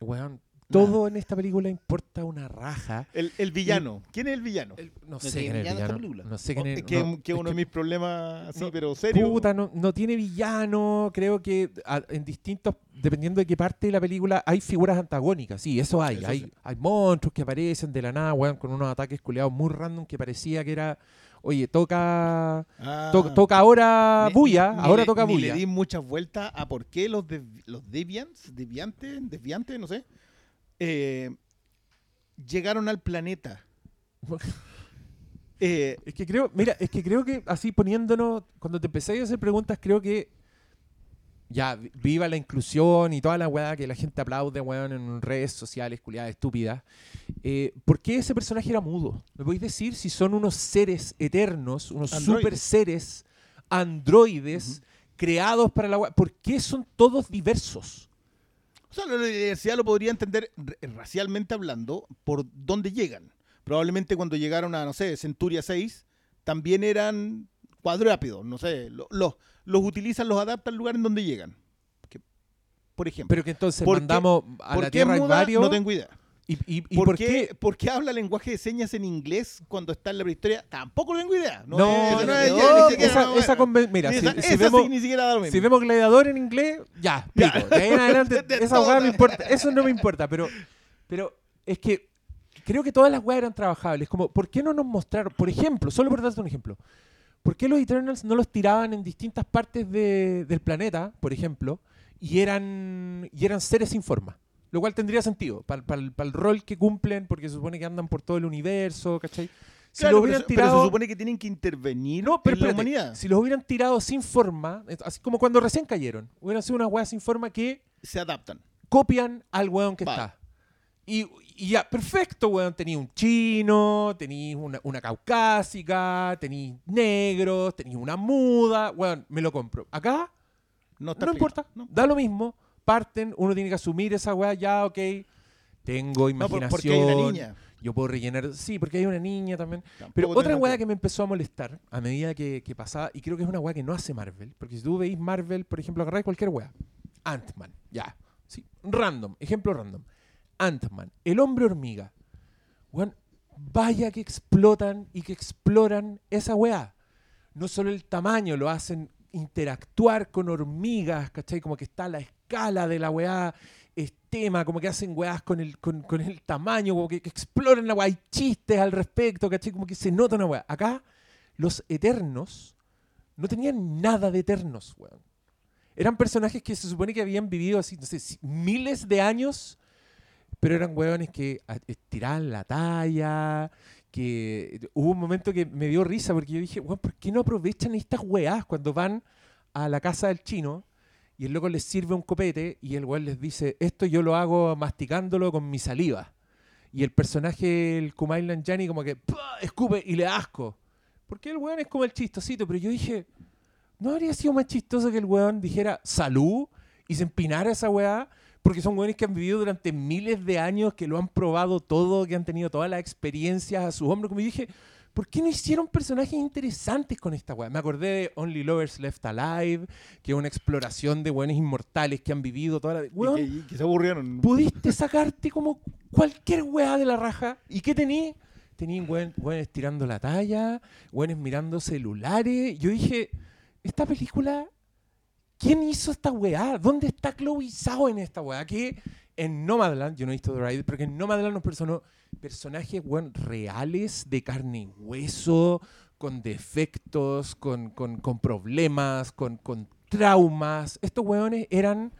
Weón, todo en esta película importa una raja. El, el villano. ¿Quién es el villano? El- no, No sé tiene quién es el villano esta villano. película. No sé quién es. Oh, que, no, que es uno de mis problemas, así, no, pero serio. Puta, no, no tiene villano. Creo que a- en distintos, dependiendo de qué parte de la película, hay figuras antagónicas. Sí, eso hay. Eso hay, sí. hay monstruos que aparecen de la nada, weón, con unos ataques culeados muy random que parecía que era. Oye, toca. Ah. to- toca ahora Ni- bulla. ni- ahora le- toca ni bulla. le di muchas vueltas a por qué los, de, los deviants, deviantes, desviantes, no sé, eh, llegaron al planeta. Eh, Es que creo, mira, es que creo que así poniéndonos, cuando te empecé a hacer preguntas, creo que ya vi- viva la inclusión y toda la weá que la gente aplaude, weón, en redes sociales, culiadas estúpidas. Eh, ¿Por qué ese personaje era mudo? ¿Me podéis decir si son unos seres eternos, unos Androides. super seres, androides, creados para la weá? ¿Por qué son todos diversos? o sea, la universidad lo podría entender racialmente hablando por dónde llegan. Probablemente cuando llegaron a, no sé, Centuria 6, también eran cuadrápidos, no sé, lo- los, los utilizan, los adaptan al lugar en donde llegan. Que, por ejemplo, Pero que entonces ¿Por qué- mandamos a ¿por la Tierra muda? varios. No tengo idea. ¿Y, y- y ¿Por, qué, qué? por qué habla lenguaje de señas en inglés cuando está en la prehistoria? Tampoco tengo idea. No, No, no, no, esa, mira, si, vemos. Si vemos gladiador en inglés, ya, Ya. pico. De ahí en adelante, De- de esa me importa. Eso no me importa, pero, pero es que creo que todas las weas eran trabajables. Como, ¿por qué no nos mostraron? Por ejemplo, solo por darte un ejemplo. ¿Por qué los Eternals no los tiraban en distintas partes de- del planeta, por ejemplo, y eran, y eran seres sin forma? Lo cual tendría sentido para el rol que cumplen, porque se supone que andan por todo el universo, ¿cachai? Si Claro, lo pero, tirado... se supone que tienen que intervenir No, pero en la humanidad. Si los hubieran tirado sin forma, así como cuando recién cayeron, hubieran sido unas weas sin forma que Se adaptan. copian al weón que está. Y, y ya, perfecto, weón. Tenéis un chino, tenéis una, una caucásica, tenéis negros, tenéis una muda, weón, me lo compro. Acá No, no importa, No. da lo mismo. Parten, uno tiene que asumir esa weá, ya, ok. Tengo No, imaginación. porque hay una niña. Yo puedo rellenar. Sí, porque hay una niña también. Tampoco Pero otra weá que me empezó a molestar a medida que, que pasaba, y creo que es una weá que no hace Marvel, porque si tú veis Marvel, por ejemplo, agarráis cualquier weá. Ant-Man, ya. Sí, random, ejemplo random. Ant-Man, el hombre hormiga. Vaya que explotan y que exploran esa weá. No solo el tamaño, lo hacen interactuar con hormigas, ¿cachai? Como que está la escala de la weá, es tema, como que hacen weás con el, con, con el tamaño, como que, que exploran la weá, hay chistes al respecto, ¿cachai? Como que se nota una weá. Acá, los eternos no tenían nada de eternos, weón. Eran personajes que se supone que habían vivido así, no sé, miles de años, pero eran weones que a- estiraban la talla, que hubo un momento que me dio risa porque yo dije, ¿por qué no aprovechan estas weás cuando van a la casa del chino y el loco les sirve un copete y el weón les dice, esto yo lo hago masticándolo con mi saliva. Y el personaje, el Kumail Nanjiani, como que ¡pah! escupe y le da asco. Porque el weón es como el chistosito, pero yo dije, ¿no habría sido más chistoso que el weón dijera salud y se empinara esa weá? Porque son weones que han vivido durante miles de años, que lo han probado todo, que han tenido todas las experiencias a su hombro. Como dije, ¿por qué no hicieron personajes interesantes con esta weá? Me acordé de Only Lovers Left Alive, que es una exploración de weones inmortales que han vivido toda la... Y Weón, que, y que se aburrieron. pudiste sacarte como cualquier weá de la raja. ¿Y qué tení? Tení weón- weones tirando la talla, weones mirando celulares. Yo dije, esta película, ¿quién hizo esta weá? ¿Dónde está Chloe en esta weá? Que en Nomadland, yo no he visto The Ride, pero que en Nomadland nos personajes weón, reales, de carne y hueso, con defectos, con, problemas, con traumas. Estos weones eran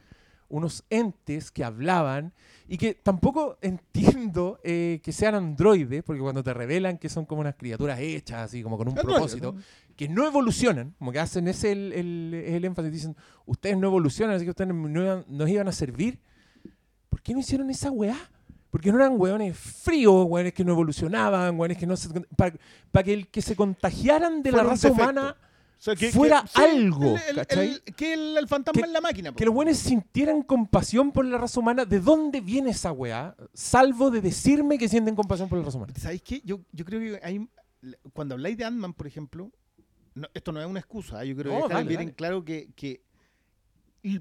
unos entes que hablaban y que tampoco entiendo eh, que sean androides, porque cuando te revelan que son como unas criaturas hechas, así como con un Androides, propósito, ¿no? que no evolucionan, como que hacen ese el, el- el énfasis, dicen, ustedes no evolucionan, así que ustedes no iban- nos iban a servir. ¿Por qué no hicieron esa weá? Porque no eran weones fríos, weones que no evolucionaban, weones que no se... Para que el que se contagiaran de la raza defecto. humana sea, que- fuera que- algo, el- el- el- que el, fantasma Que- en la máquina. po. que los buenos sintieran compasión por la raza humana, ¿de dónde viene esa weá? Salvo de decirme que sienten compasión por la raza humana. ¿Sabéis qué? Yo, yo creo que hay. Cuando habláis de Ant-Man, por ejemplo, no- esto no es una excusa. ¿eh? Yo creo No, que dejar bien en claro que, que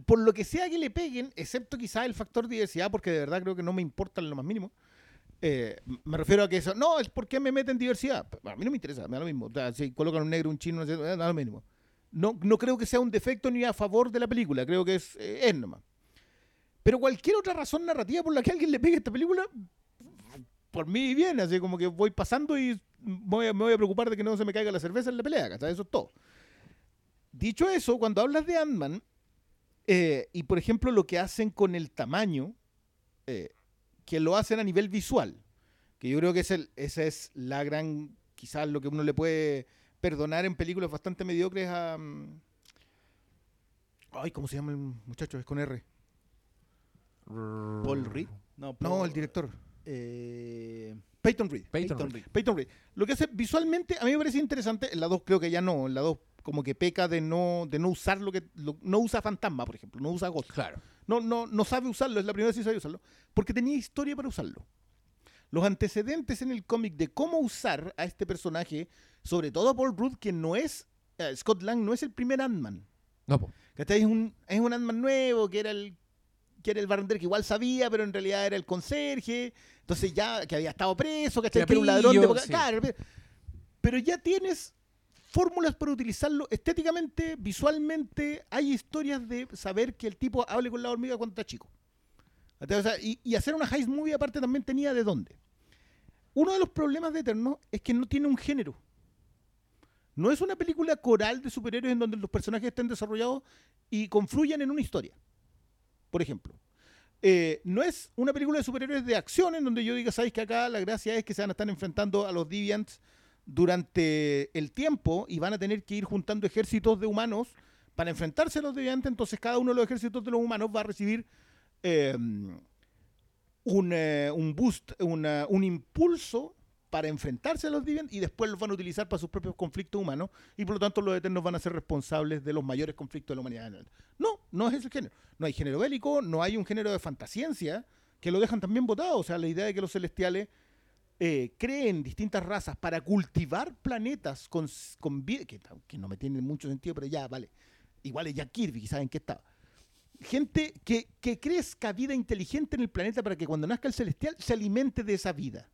por lo que sea que le peguen, excepto quizás el factor diversidad, porque de verdad creo que no me importa en lo más mínimo. Eh, me refiero a que eso, no, es porque me meten diversidad. A mí no me interesa, me da lo mismo. O sea, si colocan un negro, un chino, me da lo mismo. No, no creo que sea un defecto ni a favor de la película, creo que es, eh, es nomás. Pero cualquier otra razón narrativa por la que alguien le pegue esta película, por mí bien, así como que voy pasando y me voy, a, me voy a preocupar de que no se me caiga la cerveza en la pelea, ¿cachai? Eso es todo. Dicho eso, cuando hablas de Ant-Man, eh, y por ejemplo lo que hacen con el tamaño, eh, que lo hacen a nivel visual, que yo creo que es el, esa es la gran, quizás lo que uno le puede perdonar en películas bastante mediocres a... mm, Ay, ¿cómo se llama el muchacho? Es con R. Paul Reed. No, el director. Eh, Peyton Reed. Peyton Peyton Reed. Reed. Peyton Reed. Lo que hace visualmente a mí me parece interesante. En la 2 creo que ya no. En la 2 como que peca de no, de no usar lo que... lo- no usa fantasma, por ejemplo. No usa Ghost. Claro. No, no, no sabe usarlo. Es la primera vez que sabe usarlo. Porque tenía historia para usarlo. Los antecedentes en el cómic de cómo usar a este personaje, sobre todo a Paul Rudd, que no es... eh, Scott Lang no es el primer Ant-Man. No, po. ¿Cachai? Es un, es un Ant-Man nuevo, que era el que era el barrendero que igual sabía, pero en realidad era el conserje. Entonces ya, que había estado preso, ¿cachai? Que era un ladrón de... Boca- sí. Claro, pero ya tienes fórmulas para utilizarlo estéticamente, visualmente. Hay historias de saber que el tipo hable con la hormiga cuando está chico. Y hacer una heist movie aparte también tenía de dónde. Uno de los problemas de Eterno es que no tiene un género. No es una película coral de superhéroes en donde los personajes estén desarrollados y confluyan en una historia. Por ejemplo. Eh, no es una película de superhéroes de acción en donde yo diga, sabéis que acá la gracia es que se van a estar enfrentando a los Deviants durante el tiempo y van a tener que ir juntando ejércitos de humanos para enfrentarse a los Deviants. Entonces cada uno de los ejércitos de los humanos va a recibir eh, un, eh, un boost, una- un impulso para enfrentarse a los Deviants y después los van a utilizar para sus propios conflictos humanos y por lo tanto los Eternos van a ser responsables de los mayores conflictos de la humanidad. No, no es ese género. No hay género bélico, no hay un género de fantasciencia que lo dejan también votado. O sea, la idea de que los celestiales eh, creen distintas razas para cultivar planetas con, con vida, que, que no me tiene mucho sentido, pero ya, vale. Igual es Jack Kirby, quizás en qué estaba. Gente que, que crezca vida inteligente en el planeta para que cuando nazca el celestial se alimente de esa vida.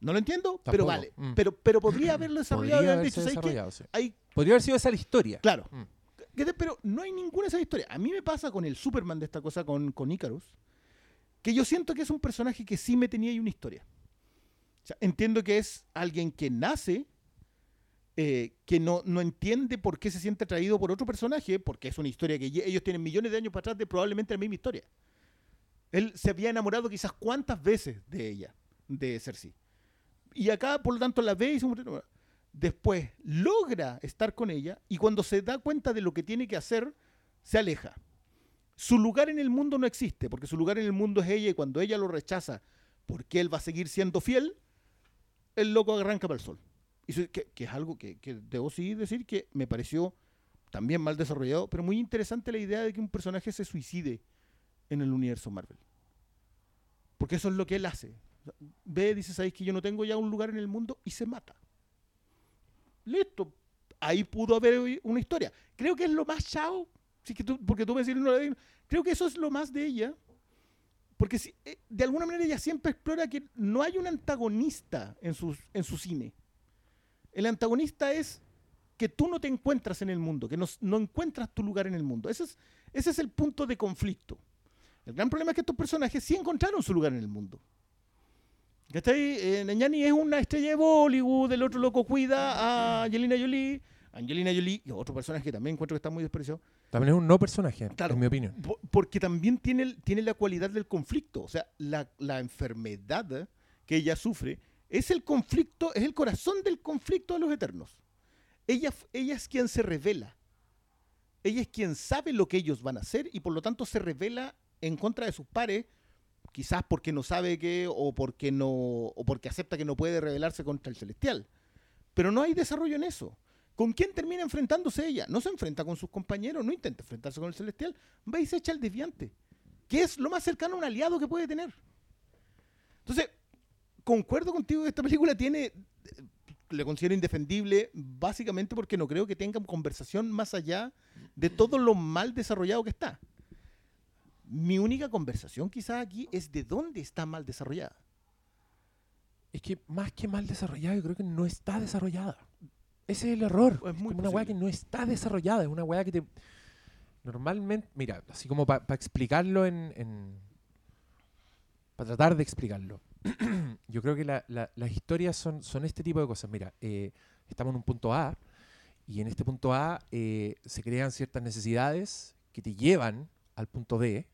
No lo entiendo, pero vale. Mm. Pero, pero podría haberlo desarrollado Podría haber haberse dicho, ¿sabes qué? desarrollado, sí. Hay Podría haber sido esa la historia. Claro. Mm. ¿Qué te- Pero no hay ninguna de esas historias. A mí me pasa con el Superman de esta cosa, con, con Icarus, que yo siento que es un personaje que sí me tenía ahí una historia. Sea, entiendo que es alguien que nace, eh, que no, no entiende por qué se siente atraído por otro personaje, porque es una historia que ellos tienen millones de años para atrás de probablemente la misma historia. Él se había enamorado quizás cuántas veces de ella, de Cersei. Y acá, por lo tanto, la ve y se después logra estar con ella y cuando se da cuenta de lo que tiene que hacer, se aleja. su lugar en el mundo no existe, porque su lugar en el mundo es ella y cuando ella lo rechaza, porque él va a seguir siendo fiel, el loco arranca para el sol. Y eso- que, que es algo que, que debo sí decir que me pareció también mal desarrollado, pero muy interesante la idea de que un personaje se suicide en el universo Marvel. Porque eso es lo que él hace. Ve, dice, ¿sabéis que yo no tengo ya un lugar en el mundo? Y se mata. Listo. Ahí pudo haber una historia. Creo que es lo más chao. Sí que tú, porque tú me decís, no creo que eso es lo más de ella. Porque si- eh, de alguna manera ella siempre explora que no hay un antagonista en, sus, en su cine. El antagonista es que tú no te encuentras en el mundo, que no, no encuentras tu lugar en el mundo. Ese es, ese es el punto de conflicto. El gran problema es que estos personajes sí encontraron su lugar en el mundo. ¿Cachai? Eh, Ñani es una estrella de Bollywood, el otro loco cuida a Angelina Jolie. Angelina Jolie y otro personaje que también encuentro que está muy despreciado. También es un no personaje, Claro. en mi opinión. Po- Porque también tiene, tiene la cualidad del conflicto. O sea, la, la enfermedad que ella sufre es el conflicto, es el corazón del conflicto de los eternos. Ella, ella es quien se revela. Ella es quien sabe lo que ellos van a hacer y por lo tanto se revela en contra de sus pares, quizás porque no sabe que o porque no o porque acepta que no puede rebelarse contra el celestial. Pero no hay desarrollo en eso. ¿Con quién termina enfrentándose ella? No se enfrenta con sus compañeros, no intenta enfrentarse con el celestial, va y se echa al desviante, que es lo más cercano a un aliado que puede tener. Entonces, concuerdo contigo que esta película tiene, le considero indefendible, básicamente porque no creo que tenga conversación más allá de todo lo mal desarrollado que está. Mi única conversación quizás aquí es de dónde está mal desarrollada. Es que más que mal desarrollada, yo creo que no está desarrollada. Ese es el error. Es muy como una weá que no está desarrollada, es una weá que te. Normalmente, mira, así como para explicarlo en. para tratar de explicarlo. yo creo que la- la- las historias son, son este tipo de cosas. Mira, eh, estamos en un punto A y en este punto A eh, se crean ciertas necesidades que te llevan al punto B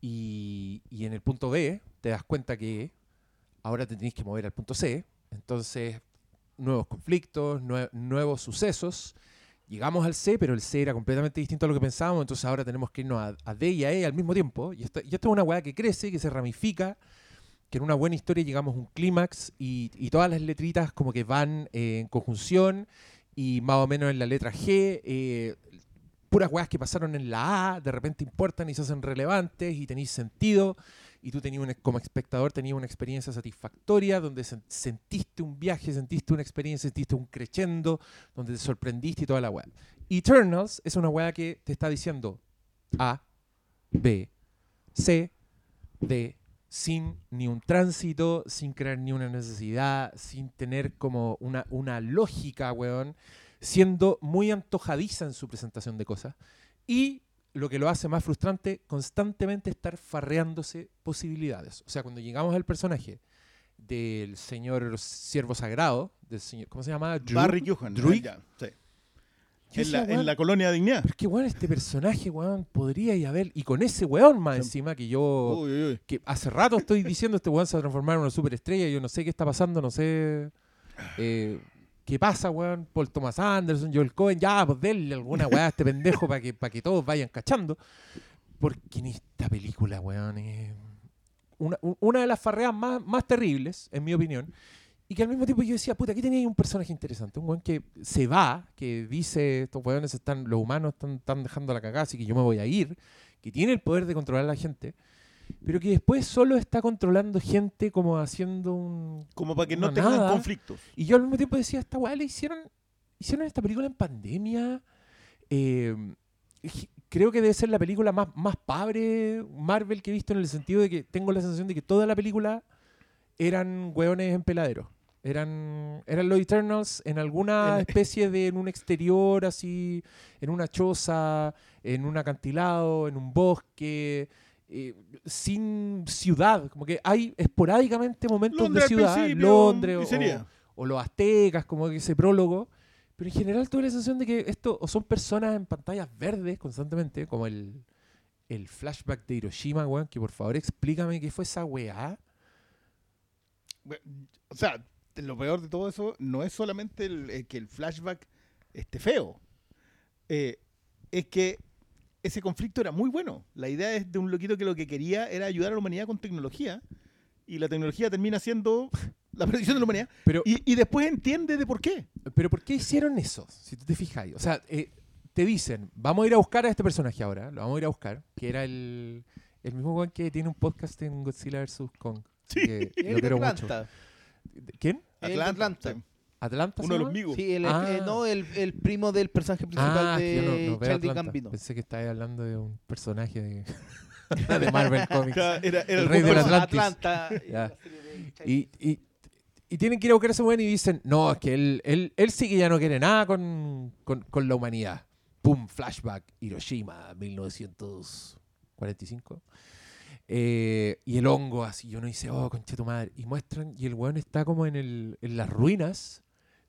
y, y en el punto B te das cuenta que ahora te tenés que mover al punto C. Entonces, nuevos conflictos, nue- nuevos sucesos. Llegamos al C, pero el C era completamente distinto a lo que pensábamos, entonces ahora tenemos que irnos a, D y a E al mismo tiempo. Y esto, y es una weá que crece, que se ramifica, que en una buena historia llegamos a un clímax y, y todas las letritas como que van eh, en conjunción y más o menos en la letra G, eh, puras weas que pasaron en la A, de repente importan y se hacen relevantes y tenéis sentido y tú tenías como espectador tenías una experiencia satisfactoria donde sen- sentiste un viaje, sentiste una experiencia, sentiste un crescendo, donde te sorprendiste y toda la wea. Eternals es una wea que te está diciendo A, B, C, D, sin ni un tránsito, sin crear ni una necesidad, sin tener como una, una lógica, weón, siendo muy antojadiza en su presentación de cosas. Y lo que lo hace más frustrante, constantemente estar farreándose posibilidades. O sea, cuando llegamos al personaje del señor siervo sagrado, del señor, ¿cómo se llama? Drew. Barry ya, sí. En la, en colonia de dignidad. pero es que, weón, este personaje, weón, podría y haber... Y con ese weón más encima que yo Uy, uy, uy. que hace rato estoy diciendo este weón se va a transformar en una superestrella, yo no sé qué está pasando, no sé eh, qué pasa, weón, Paul Thomas Anderson, Joel Cohen, ya, pues denle alguna weá a este pendejo para que, para que todos vayan cachando. Porque en esta película, weón, es una, una de las farreas más, más terribles, en mi opinión, y que al mismo tiempo yo decía, puta, aquí tenía un personaje interesante, un weón que se va, que dice, estos weones están, los humanos están, están dejando la cagada, así que yo me voy a ir, que tiene el poder de controlar a la gente, pero que después solo está controlando gente como haciendo un... Como para que no tengan nada. conflictos. Y yo al mismo tiempo decía, esta weá le hicieron, hicieron esta película en pandemia. eh, j- creo que debe ser la película más, más padre Marvel que he visto en el sentido de que tengo la sensación de que toda la película eran hueones en peladero. Eran, eran los Eternals en alguna especie de, en un exterior así, en una choza, en un acantilado, en un bosque, eh, sin ciudad. Como que hay esporádicamente momentos Londres de ciudad, Londres o, o los aztecas, como ese prólogo. Pero en general tuve la sensación de que esto o son personas en pantallas verdes constantemente, como el, el flashback de Hiroshima, weón, que por favor explícame qué fue esa weá. O sea, lo peor de todo eso no es solamente el, el que el flashback esté feo. Eh, es que ese conflicto era muy bueno. La idea es de un loquito que lo que quería era ayudar a la humanidad con tecnología y la tecnología termina siendo la perdición de la humanidad Pero, y, y después entiende de por qué. pero ¿por qué hicieron eso? Si tú te fijas. O sea, eh, te dicen, vamos a ir a buscar a este personaje ahora, lo vamos a ir a buscar, que era el, el mismo weón que tiene un podcast en Godzilla vs. Kong. que El lo de quiero mucho. Atlanta. ¿Quién? Atlanta. ¿Atlanta? Uno de los amigos. Sí, el, Ah. eh, no, el, el primo del personaje principal Ah, no, de no Childish Atlanta. Gambino. Pensé que estabas hablando de un personaje de, de Marvel Comics. Era, era El el rey. Atlanta. De Childish. Y, y, y tienen que ir a buscar a ese weón y dicen, no, es que él, él, él sí que ya no quiere nada con, con, con la humanidad. Pum, flashback, Hiroshima, 1945. Eh, y el hongo así, y uno dice, oh, concha tu madre. Y muestran, y el weón está como en, el, en las ruinas,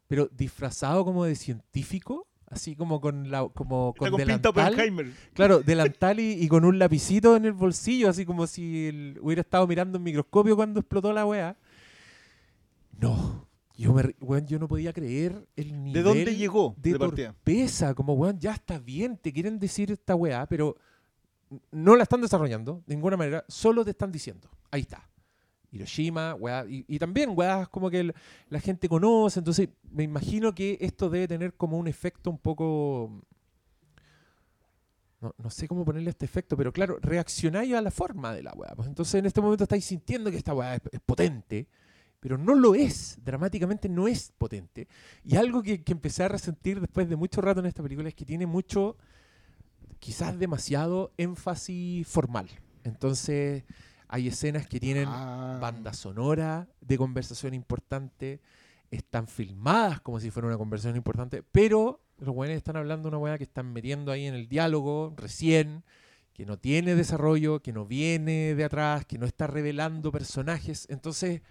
pero disfrazado como de científico, así como con la como con, con pinta delantal. Oppenheimer. Claro, delantal y, y con un lapicito en el bolsillo, así como si hubiera estado mirando un microscopio cuando explotó la weá. No, yo, me, weón, yo no podía creer el nivel ¿De dónde llegó? de, De torpeza. Como, weón, ya está bien, te quieren decir esta weá, pero no la están desarrollando de ninguna manera, solo te están diciendo. Ahí está. Hiroshima, weá, y, también weá, como que la gente conoce, entonces me imagino que esto debe tener como un efecto un poco... No, sé cómo ponerle este efecto, pero claro, reaccionáis a la forma de la weá. Pues entonces en este momento estáis sintiendo que esta weá es, es potente, pero no lo es, dramáticamente no es potente. Y algo que, que empecé a resentir después de mucho rato en esta película es que tiene mucho, quizás demasiado énfasis formal. Entonces hay escenas que tienen Ah. banda sonora de conversación importante, están filmadas como si fuera una conversación importante, pero los weones están hablando de una weá que están metiendo ahí en el diálogo recién, que no tiene desarrollo, que no viene de atrás, que no está revelando personajes. Entonces,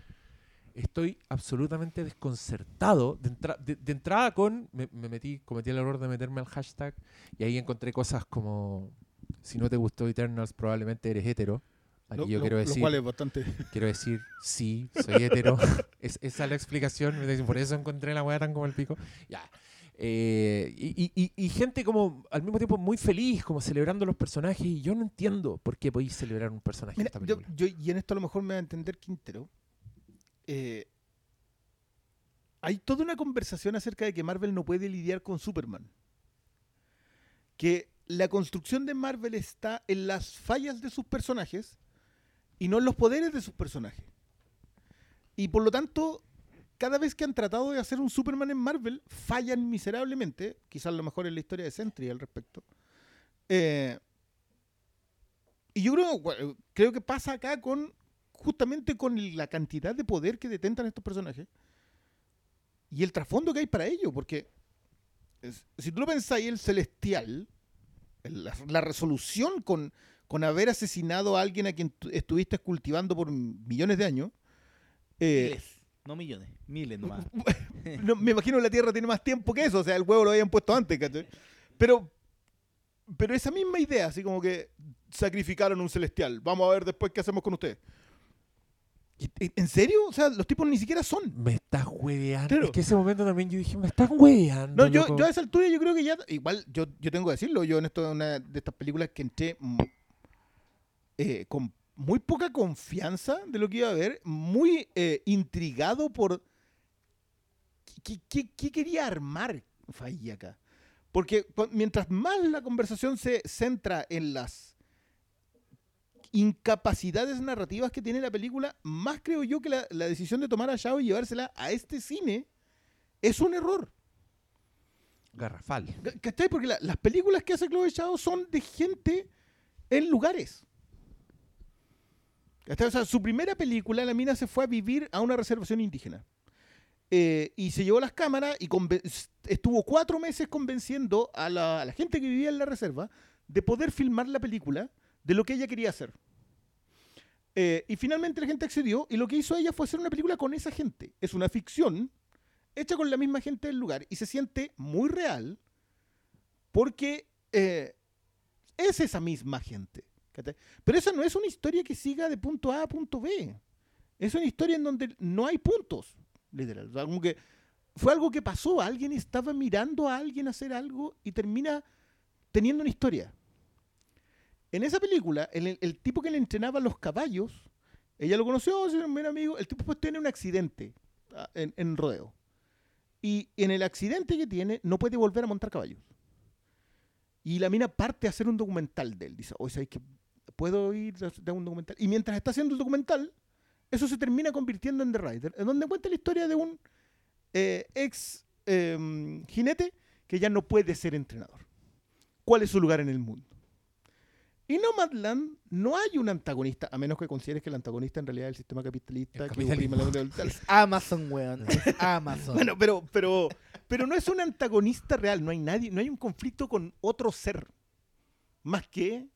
estoy absolutamente desconcertado de, entra- de- de entrada con. Me, me metí, cometí el error de meterme al hashtag y ahí encontré cosas como. Si no te gustó Eternals, probablemente eres hetero. Aquí Lo- yo quiero Lo decir. cual es bastante. Quiero decir, sí, soy hetero. es, esa es la explicación. Por eso encontré la weá tan como el pico. Ya. Eh, y, y- y- y gente como al mismo tiempo muy feliz, como celebrando los personajes. Y yo no entiendo por qué podéis celebrar un personaje en Mira, esta yo, película. yo- y en esto a lo mejor me va a entender Quintero. Eh, hay toda una conversación acerca de que Marvel no puede lidiar con Superman. Que la construcción de Marvel está en las fallas de sus personajes y no en los poderes de sus personajes. Y por lo tanto, cada vez que han tratado de hacer un Superman en Marvel, fallan miserablemente. Quizás lo mejor es la historia de Sentry al respecto. Eh, y yo creo, creo que pasa acá con justamente con la cantidad de poder que detentan estos personajes y el trasfondo que hay para ello, porque si tú lo pensáis, el celestial, el- la, la resolución con, con haber asesinado a alguien a quien estuviste cultivando por millones de años, eh, Miles, no millones, miles nomás. no, me imagino que la Tierra tiene más tiempo que eso, o sea, el huevo lo habían puesto antes, ¿cachai? Pero, pero esa misma idea, así como que sacrificaron un celestial, vamos a ver después qué hacemos con usted. ¿Y- y- ¿En serio? O sea, los tipos ni siquiera son. Me estás hueveando. Claro. Es que ese momento también yo dije, me estás hueveando. No, yo, loco". yo a esa altura yo creo que ya, igual yo, yo tengo que decirlo, yo en esto una de estas películas que entré eh, con muy poca confianza de lo que iba a ver, muy eh, intrigado por qué, qué- qué quería armar Fahey acá. Porque mientras más la conversación se centra en las incapacidades narrativas que tiene la película, más creo yo que la, la decisión de tomar a Shao y llevársela a este cine es un error. Garrafal. ¿Ca- ¿Cachai? Porque la- las películas que hace Chloe Zhao son de gente en lugares. O sea, su primera película, la mina se fue a vivir a una reservación indígena. Eh, y se llevó las cámaras y estuvo cuatro meses convenciendo a la, a la gente que vivía en la reserva de poder filmar la película de lo que ella quería hacer. Eh, y finalmente la gente accedió y lo que hizo ella fue hacer una película con esa gente. Es una ficción hecha con la misma gente del lugar y se siente muy real porque eh, es esa misma gente. Pero esa no es una historia que siga de punto A a punto B. Es una historia en donde no hay puntos, literal. O sea, como que fue algo que pasó. Alguien estaba mirando a alguien hacer algo y termina teniendo una historia. En esa película, el, tipo que le entrenaba los caballos, ella lo conoció, era un buen amigo, el tipo pues tiene un accidente ah, en, en rodeo. Y en el accidente que tiene, no puede volver a montar caballos. Y la mina parte a hacer un documental de él. Dice, oye, ¿sabes que puedo ir a un documental? Y mientras está haciendo el documental, eso se termina convirtiendo en The Rider, en donde cuenta la historia de un eh, ex eh, jinete que ya no puede ser entrenador. ¿Cuál es su lugar en el mundo? Y Nomadland no hay un antagonista, a menos que consideres que el antagonista en realidad es el sistema capitalista. El que capitalismo. oprime la- Es Amazon, weón. Es Amazon. Bueno, pero, pero, pero no es un antagonista real, no hay nadie, no hay un conflicto con otro ser, más que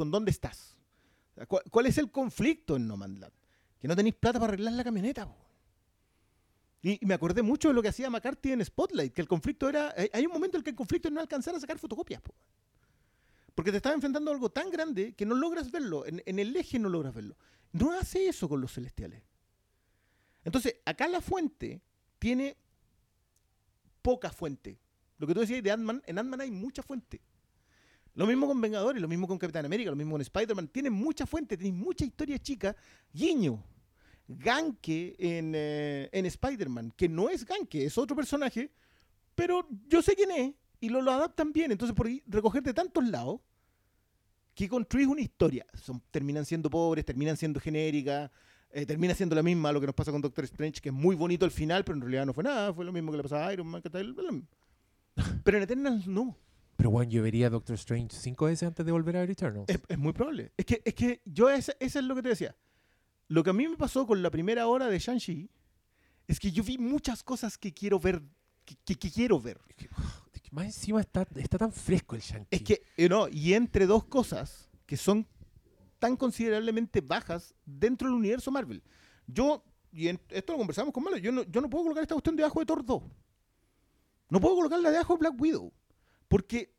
con dónde estás. ¿Cuál, es el conflicto en No Man's Land? Que no tenéis plata para arreglar la camioneta. Y, me acordé mucho de lo que hacía McCarthy en Spotlight, que el conflicto era, hay- hay un momento en el que el conflicto es no alcanzar a sacar fotocopias. po. Porque te estás enfrentando a algo tan grande que no logras verlo, en, en el eje no logras verlo. No hace eso con los celestiales. Entonces, acá la fuente tiene poca fuente. Lo que tú decías de Ant-Man, en Ant-Man hay mucha fuente. Lo mismo con Vengadores, lo mismo con Capitán América, lo mismo con Spider-Man. Tienen mucha fuente, tienen mucha historia chica. Guiño, Ganke en, eh, en Spider-Man, que no es Ganke, es otro personaje, pero yo sé quién es y lo, lo adaptan bien. Entonces, por recoger de tantos lados que construís una historia. Terminan siendo pobres, terminan siendo genéricas, eh, termina siendo la misma lo que nos pasa con Doctor Strange, que es muy bonito al final, pero en realidad no fue nada, fue lo mismo que le pasaba a Iron Man, que tal. Pero en Eternals no. Pero bueno, yo vería Doctor Strange cinco veces antes de volver a ver Eternals. Es, es muy probable. Es que, es que yo, esa, esa es lo que te decía. Lo que a mí me pasó con la primera hora de Shang-Chi es que yo vi muchas cosas que quiero ver, que, que- que quiero ver. Es que, es que más encima está, está tan fresco el Shang-Chi. Es que, eh, no, y entre dos cosas que son tan considerablemente bajas dentro del universo Marvel. Yo, y en- esto lo conversamos con Malo, yo no, yo no puedo colocar esta cuestión debajo de Thor 2. No puedo colocarla debajo de Black Widow. Porque,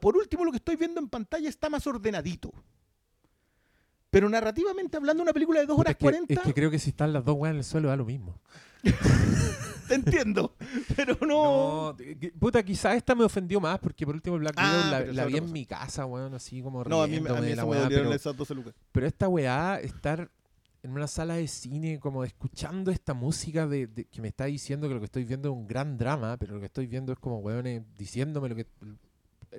por último, lo que estoy viendo en pantalla está más ordenadito. Pero narrativamente hablando, una película de 2 Puta, horas es que, 40, es que creo que si están las dos weas en el suelo da lo mismo. te entiendo. Pero no. No, puta, quizás esta me ofendió más porque por último Black Ah, Widow la, pero la vi en mi casa, weón, así como No, a mí, a mí de la me weá, dolieron pero, esas 12 lucas. pero esta weá, estar en una sala de cine como escuchando esta música de, de- que me está diciendo que lo que estoy viendo es un gran drama, pero lo que estoy viendo es como weones diciéndome lo que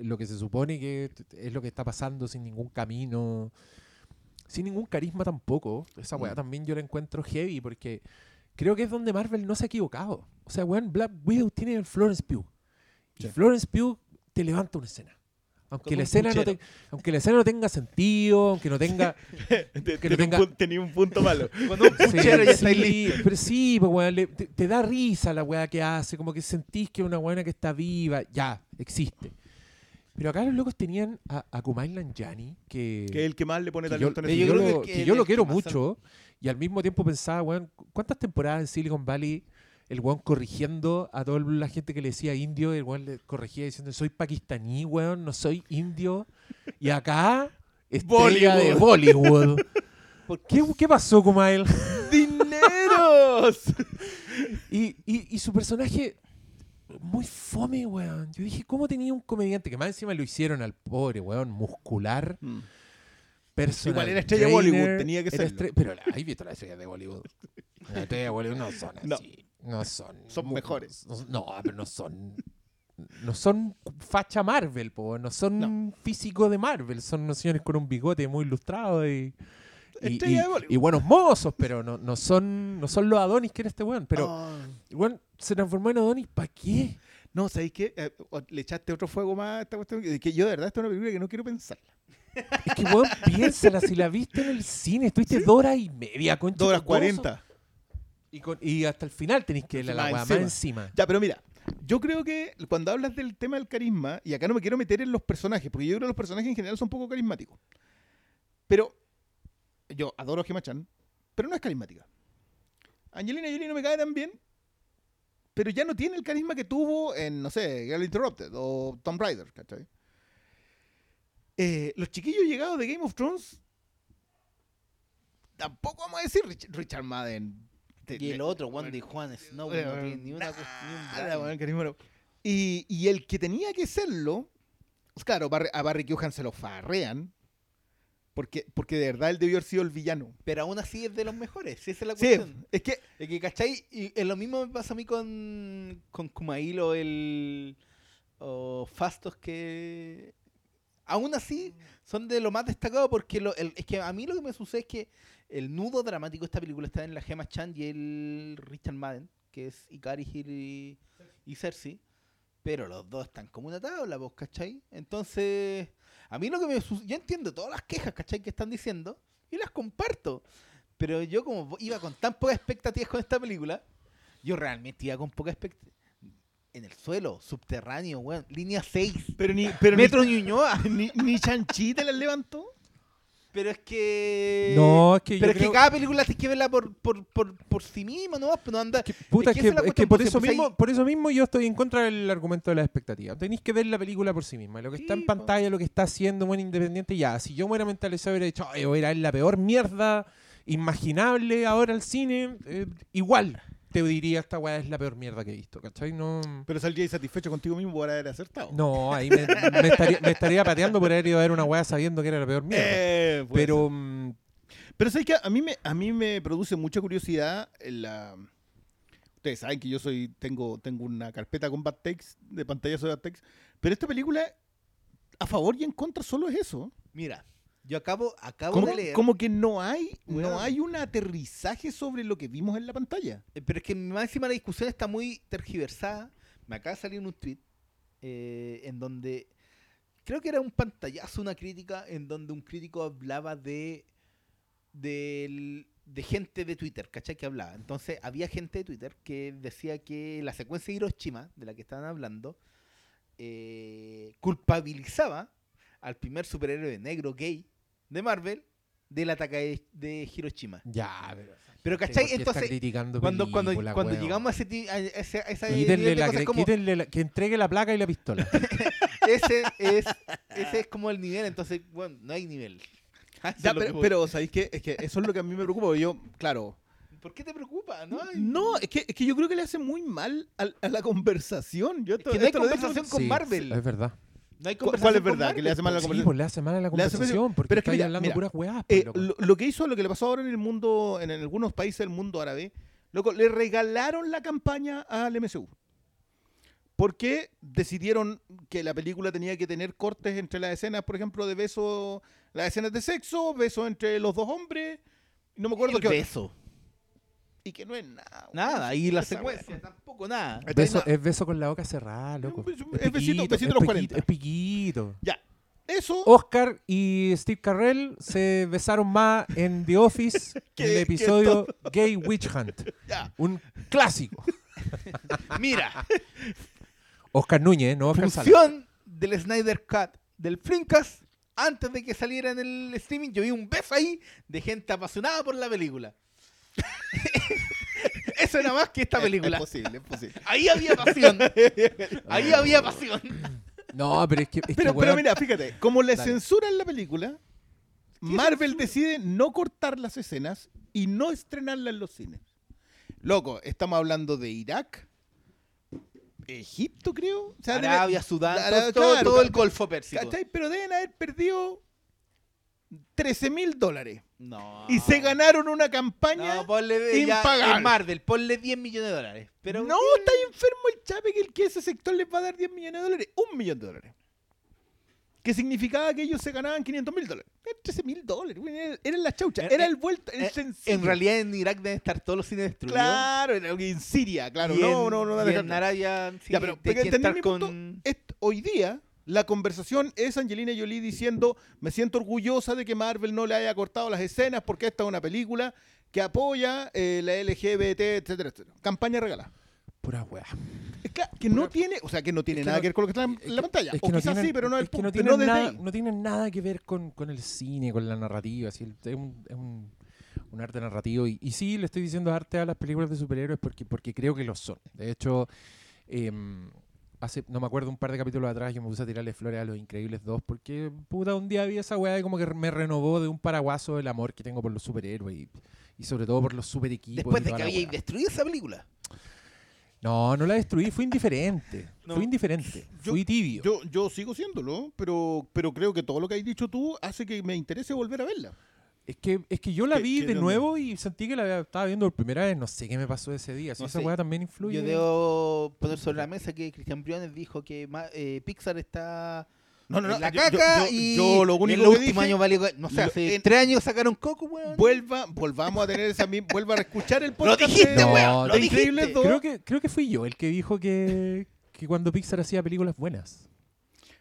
lo que se supone que es lo que está pasando sin ningún camino, sin ningún carisma tampoco. Esa weá Mm. también yo la encuentro heavy porque creo que es donde Marvel no se ha equivocado. O sea, weón, Black Widow tiene el Florence Pugh. Y Sí. Florence Pugh te levanta una escena. Aunque la, escena no puchero. te- aunque la escena no tenga sentido, aunque no tenga... Tenía, tenga- un punto, tenía un punto malo. Cuando un puchero ya está sí, listo. Pero sí, pues, weón, le- te, te da risa la weá que hace, como que sentís que es una weona que está viva, ya, existe. Pero acá los locos tenían a, a Kumail Nanjiani, que, Que es el que más le pone que yo, talento en que ese yo lo, que que el- yo lo el quiero mucho, y al mismo tiempo pensaba, weón, ¿cuántas temporadas en Silicon Valley el weón corrigiendo a toda la gente que le decía indio, el weón le corregía diciendo, soy pakistaní, weón, no soy indio, y acá, estrella de Bollywood. ¿Qué, ¿Qué pasó, Kumail? ¡Dineros! Y, y, y su personaje, muy fome, weón. Yo dije, ¿cómo tenía un comediante que más encima lo hicieron al pobre, weón, muscular? Personal Igual era estrella de Bollywood, tenía que estre- Pero la- ¿has visto las estrellas de Bollywood? Las estrellas de Bollywood no son así. No, son. Son mu- mejores. No, no, pero no son. No son facha Marvel, po, no son físicos de Marvel, son unos señores con un bigote muy ilustrado y, y, buenos mozos, pero no, no son no son los Adonis que era este weón. Pero Ah. el weón se transformó en Adonis, ¿para qué? No, ¿sabéis qué? Eh, le echaste otro fuego más a esta cuestión. Que que yo, de verdad, esta es una película que no quiero pensarla. Es que weón, piénsala, si la viste en el cine, estuviste dos horas y media, concha. Dos horas cuarenta. Y, con- y hasta el final tenéis que la weá, más encima. Ya, pero mira, yo creo que cuando hablas del tema del carisma, y acá no me quiero meter en los personajes, porque yo creo que los personajes en general son poco carismáticos. Pero yo adoro a Gemma Chan, pero no es carismática. Angelina Jolie no me cae tan bien, pero ya no tiene el carisma que tuvo en, no sé, Girl Interrupted o Tomb Raider, ¿cachai? Eh, los chiquillos llegados de Game of Thrones, tampoco vamos a decir Rich- Richard Madden. Te- Y el otro, Juan de Juan Snow, no tiene ni una no. Y, y el que tenía que serlo, Claro, Barry- a Barry Keoghan se lo farrean. Porque, porque de verdad él debió haber sido el villano. Pero aún así es de los mejores, si esa es la Sí, cuestión. es que Es que, ¿cachai? Y es lo mismo me pasa a mí con, con Kumail o el. o Fastos que. Aún así, son de lo más destacado porque lo- el- es que a mí lo que me sucede es que el nudo dramático de esta película está en la Gemma Chan y el Richard Madden, que es Ikari Hill y, y Cersei. Pero los dos están como una tabla, ¿vos cachai? Entonces, a mí lo que me sucede. Yo entiendo todas las quejas, ¿cachai? Que están diciendo y las comparto. Pero yo, como iba con tan pocas expectativas con esta película, yo realmente iba con pocas expectativas. En el suelo, subterráneo, weón. Línea 6. pero ni pero ni- Metro Ñuñoa. ni, ni Chanchi te las levantó. Pero es que. No, es que yo Pero es creo- que cada película tienes que verla por, por, por, por sí misma, ¿no? Anda. Que- puta, Es es que que, es es por eso mismo, ahí- por eso mismo yo estoy en contra del argumento de la expectativa. Tenéis que ver la película por sí misma. Lo que está en po. pantalla, lo que está haciendo buen independiente, ya. Si yo me hubiera mentalizado hubiera dicho, "Ay, voy a ir a ver la peor mierda imaginable ahora al cine, eh, igual te diría esta weá es la peor mierda que he visto, ¿cachai? No. Pero salí satisfecho contigo mismo por haber acertado. No, ahí me, me estaría, me estaría pateando por haber ido a ver una weá sabiendo que era la peor mierda. Eh. Pero mm, Pero sabes que a mí me a mí me produce mucha curiosidad en la Ustedes saben que yo soy tengo tengo una carpeta con bad takes, de pantallazo de bad takes, pero esta película a favor y en contra solo es eso. Mira, yo acabo, acabo de leer. como que no hay no hay un aterrizaje sobre lo que vimos en la pantalla. Eh, Pero es que más encima la discusión está muy tergiversada. Me acaba de salir un tweet eh, en donde creo que era un pantallazo, una crítica, en donde un crítico hablaba de de gente de Twitter, ¿cachai? Que hablaba. Entonces había gente de Twitter que decía que la secuencia de Hiroshima, de la que estaban hablando, eh, culpabilizaba al primer superhéroe negro gay de Marvel del ataque de, de Hiroshima. ya, pero. Pero, ¿por qué ¿cachai? Entonces, criticando cuando, cuando, cuando weón? llegamos a ese, a ese, a ese Quítenle la, cosas como, quítenle la- que entregue la placa y la pistola. ese es ese es como el nivel entonces bueno no hay nivel Ya, es pero, pero, ¿sabéis qué? Es que eso es lo que a mí me preocupa. porque Yo, claro. ¿por qué te preocupa? no hay, No, es que, es que yo creo que le hace muy mal al- a, la conversación. Yo Es esto- que no hay conversación con Sí, Marvel Es verdad. No hay ¿Cuál- conversación cuál es verdad? Que le hace mal a la Sí, conversación. pues le hace mal a la conversación porque pero es que estáis mira, hablando mira, puras weás. Eh, loco. lo, lo que hizo, lo que le pasó ahora en el mundo, en, en algunos países del mundo árabe, loco, le regalaron la campaña al MCU. Porque decidieron que la película tenía que tener cortes entre las escenas, por ejemplo, de beso, las escenas de sexo, besos entre los dos hombres. No me acuerdo el qué otra. Y que no es nada. nada y la secuencia tampoco nada Beso- es beso con la boca cerrada, loco. Es Es es besito- besito es los piquito, 40. Es piquito. Ya. Eso. Oscar y Steve Carrell se besaron más en The Office Que- en el episodio Gay Witch Hunt. Ya. Un clásico. mira Oscar Núñez, no Oscar Sala. función del Snyder Cut del Flimcast antes de que saliera en el streaming yo vi un beso ahí de gente apasionada por la película eso era más que esta Es- película Es posible, es posible. ahí había pasión ahí había pasión No, pero es que. es que, Pero, weón, mira, fíjate, como le Dale. censuran la película, Marvel decide no cortar las escenas y no estrenarla en los cines. Loco, estamos hablando de Irak, Egipto, creo. O sea, debe- Arabia, Sudán, todo, todo- claro, todo el Golfo Pérsico. ¿cachai? Pero deben haber perdido 13 mil dólares. No. Y se ganaron una campaña. No, ponle ya, impagable. en Marvel, ponle 10 millones de dólares. Pero no, está enfermo el chape que el que ese sector les va a dar 10 millones de dólares. Un millón de dólares. Que significaba que ellos se ganaban 500 mil dólares. Eran 13 mil dólares. Era, la chaucha. En- Era en- el vuelto. El Eh, en realidad en Irak deben estar todos los cines destruidos. Claro, en Siria, claro. Y no, en- no, no. no y en Arabia sí, Ya, pero, que ¿entendí estar punto? con... Hoy día la conversación es Angelina Jolie diciendo me siento orgullosa de que Marvel no le haya cortado las escenas porque esta es una película que apoya eh, la LGBT, etcétera, etcétera. Campaña regalada. Pura weá. Es que no tiene, o sea, que no tiene Es que nada no- que ver con lo que está en la pantalla. es o no quizás tienen- sí, pero no es que no desde nada, no tienen nada que ver con, con el cine, con la narrativa. así, es un, es un, un arte narrativo. Y, y sí, le estoy diciendo arte a las películas de superhéroes porque, porque creo que lo son. De hecho, em, hace, no me acuerdo, un par de capítulos atrás yo me puse a tirarle flores a Los Increíbles 2 porque, puta, un día vi esa weá y como que me renovó de un paraguaso el amor que tengo por los superhéroes y, y sobre todo por los super equipos. Después de que habíais destruido esa película. No, no la destruí, fui indiferente. No. Fui indiferente. Yo- fui tibio. Yo, yo sigo siéndolo, pero, pero creo que todo lo que has dicho tú hace que me interese volver a verla. Es que, es que yo la ¿Qué- vi de nuevo y sentí que la había- estaba viendo por primera vez. No sé qué me pasó ese día. Si No esa sé. weá también influye. Yo debo poner sobre la mesa que Cristian Briones dijo que eh, Pixar está No, no, no. en la yo- yo- caca yo- y yo lo en único los que últimos dije, años valió... No sé, lo- hace en- tres años sacaron Coco, weón. vuelva, volvamos a tener esa misma, vuelva a escuchar el podcast dijiste, de, weón, de lo dijiste. 2. Creo que, creo que fui yo el que dijo que, que cuando Pixar hacía películas buenas.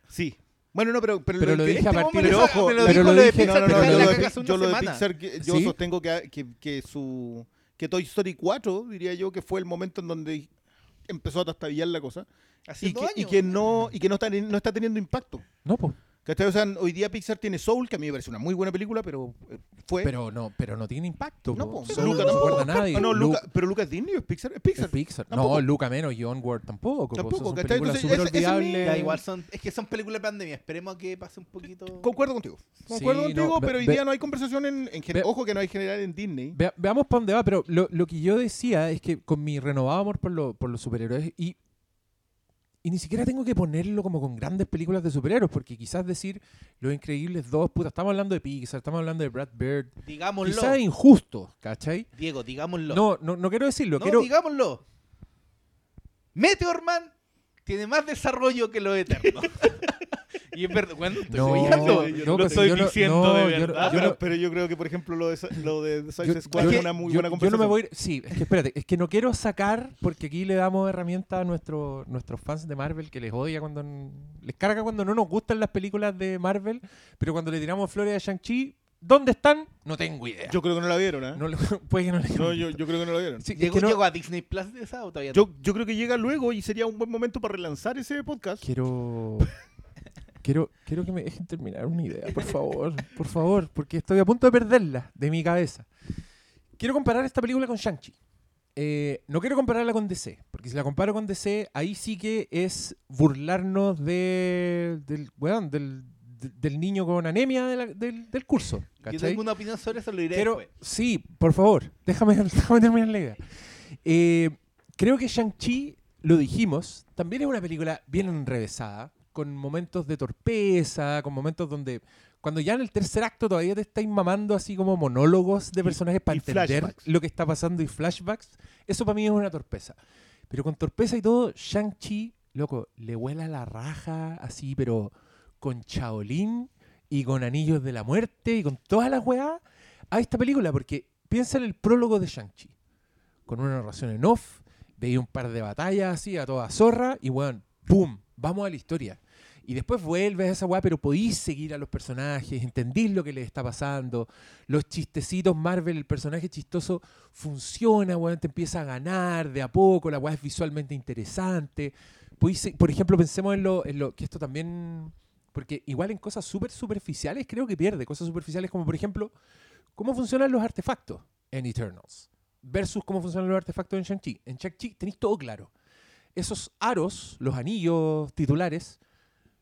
Sí. Bueno, no, pero, pero, Pero lo que- dije a Este partir hombre pero de... ojo, me lo pero dijo lo lo de dije- Pixar, no, no, no, yo, lo yo lo de. Pixar, que- yo ¿Sí? sostengo que, que, que su que Toy Story 4, diría yo, que fue el momento en donde empezó a trastabillar la cosa Hace y que, y años. que no y que no está no está teniendo impacto. No, pues. ¿Cachai? O sea, hoy día Pixar tiene Soul, que a mí me parece una muy buena película, pero eh, fue Pero no, pero no tiene impacto. No, po. Luca no se tampoco. acuerda nadie. No, Lu- Luca, pero Lucas Disney es Pixar, es Pixar. es Pixar. Tampoco. No, Luca menos y Onward tampoco. po. Tampoco, Son ¿cachai? películas súper es igual son, es que son películas de pandemia. Esperemos a que pase un poquito. Concuerdo contigo. Concuerdo Sí, contigo, no, ve- pero hoy ve- día no hay conversación en, en ve- Ojo que no hay general en Disney. Vea- veamos para dónde va, pero lo, lo que yo decía es que con mi renovado amor por, lo- por los superhéroes y, y ni siquiera tengo que ponerlo como con grandes películas de superhéroes, porque quizás decir Los Increíbles 2, puta, estamos hablando de Pixar, estamos hablando de Brad Bird, Digámoslo. quizás es injusto, ¿cachai? Diego, digámoslo. No, no, no quiero decirlo, No, quiero... digámoslo. Meteor Man tiene más desarrollo que los Eternos. y es verdad, bueno, estoy No, soñando. no, lo estoy yo no- diciendo no, de verdad. yo pero, yo creo que, por ejemplo, lo de, lo de Suicide Squad es una muy yo- buena yo no conversación. me voy a ir- sí, es que espérate, es que no quiero sacar, porque aquí le damos herramientas a nuestro, nuestros fans de Marvel que les odia cuando les carga cuando no nos gustan las películas de Marvel, pero cuando le tiramos flores a Shang-Chi, ¿dónde están? No tengo idea. Yo creo que no la vieron, ¿eh? No puede que no le No, yo, yo creo que no la vieron. Sí, es ¿Llegó, que no- llegó a Disney Plus de esa o todavía no? Yo, yo creo que llega luego y sería un buen momento para relanzar ese podcast. quiero quiero quiero que me dejen terminar una idea, por favor, por favor, porque estoy a punto de perderla de mi cabeza. Quiero comparar esta película con Shang-Chi. Eh, no quiero compararla con DC, porque si la comparo con DC, ahí sí que es burlarnos de, del, weón, del, de- del niño con anemia de la- del, del curso. Yo ¿cachai? tengo una opinión sobre eso, lo diré después. sí, por favor, déjame, déjame terminar la idea. Eh, creo que Shang-Chi, lo dijimos, también es una película bien enrevesada, con momentos de torpeza, con momentos donde, cuando ya en el tercer acto todavía te estáis mamando así como monólogos de Y- personajes para y entender flashbacks. lo que está pasando y flashbacks, eso para mí es una torpeza. Pero con torpeza y todo, Shang-Chi, loco, le vuela la raja así, pero con Shaolin y con Anillos de la Muerte y con todas las weas a esta película, porque piensa en el prólogo de Shang-Chi, con una narración en off, veía un par de batallas así a toda zorra y weón, ¡pum! Vamos a la historia. Y después vuelves a esa weá, pero podís seguir a los personajes, entendís lo que les está pasando. Los chistecitos Marvel, el personaje chistoso funciona, weón, te empieza a ganar de a poco, la weá es visualmente interesante. Podís por ejemplo, pensemos en lo, en lo que esto también. Porque igual en cosas súper superficiales creo que pierde. Cosas superficiales como, por ejemplo, cómo funcionan los artefactos en Eternals versus cómo funcionan los artefactos en Shang-Chi. En Shang-Chi tenéis todo claro. Esos aros, los anillos titulares,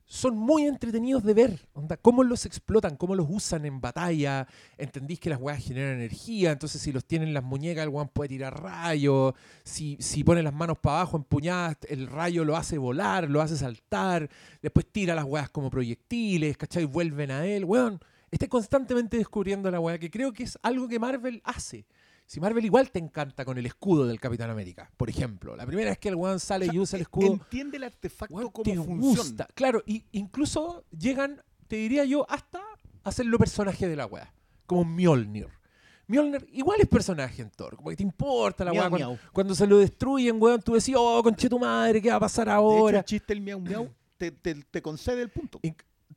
son muy entretenidos de ver. Onda, cómo los explotan, cómo los usan en batalla. Entendís que las weas generan energía, entonces si los tienen las muñecas, el weón puede tirar rayos. Si, si pone las manos para abajo empuñadas, el rayo lo hace volar, lo hace saltar. Después tira las weas como proyectiles, ¿cachai? Vuelven a él. Weón, está constantemente descubriendo la wea, que creo que es algo que Marvel hace. Si Marvel igual te encanta con el escudo del Capitán América, por ejemplo. La primera vez que el weón sale y usa el escudo. Entiende el artefacto Weón, cómo te funciona. gusta. Claro, y incluso llegan, te diría yo, hasta hacerlo personaje de la weá. Como Mjolnir. Mjolnir igual es personaje en Thor. Como que te importa la weá. Cuando, se lo destruyen, weón, tú decís, oh, conche tu madre, ¿qué va a pasar De hecho, ahora? el chiste el miau miau te, te, te concede el punto.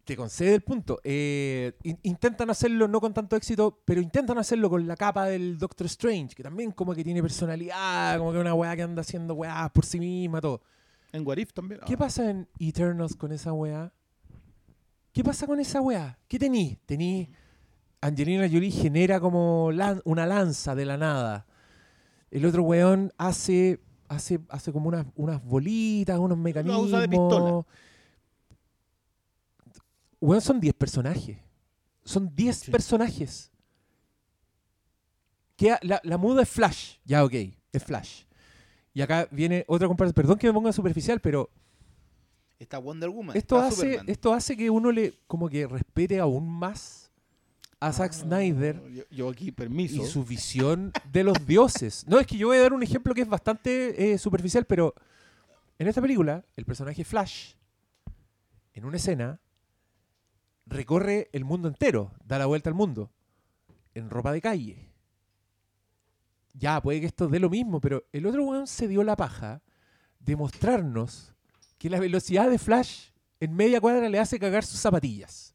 Te concede el punto. Eh, in- intentan hacerlo no con tanto éxito, pero intentan hacerlo con la capa del Doctor Strange, que también como que tiene personalidad, como que una weá que anda haciendo weá por sí misma, todo. En What If también. ¿Qué Ah. pasa en Eternals con esa weá? ¿Qué pasa con esa weá? ¿Qué tení? Tení. Angelina Jolie genera como lan- una lanza de la nada. El otro weón hace, hace, hace como unas, unas bolitas, unos mecanismos. usa de pistola. Weón, son 10 personajes. Son 10 Sí. personajes. Que la, la muda es Flash. Ya, ok. Es Flash. Y acá viene otra comparación. Perdón que me ponga superficial, pero Está Wonder Woman. esto está hace, Superman. esto hace que uno le como que respete aún más a Zack Snyder Yo, yo aquí, permiso. y su visión de los dioses. No, es que yo voy a dar un ejemplo que es bastante eh, superficial, pero en esta película, el personaje Flash, en una escena, recorre el mundo entero, da la vuelta al mundo, en ropa de calle. Ya, puede que esto dé lo mismo, pero el otro weón se dio la paja de mostrarnos que la velocidad de Flash en media cuadra le hace cagar sus zapatillas.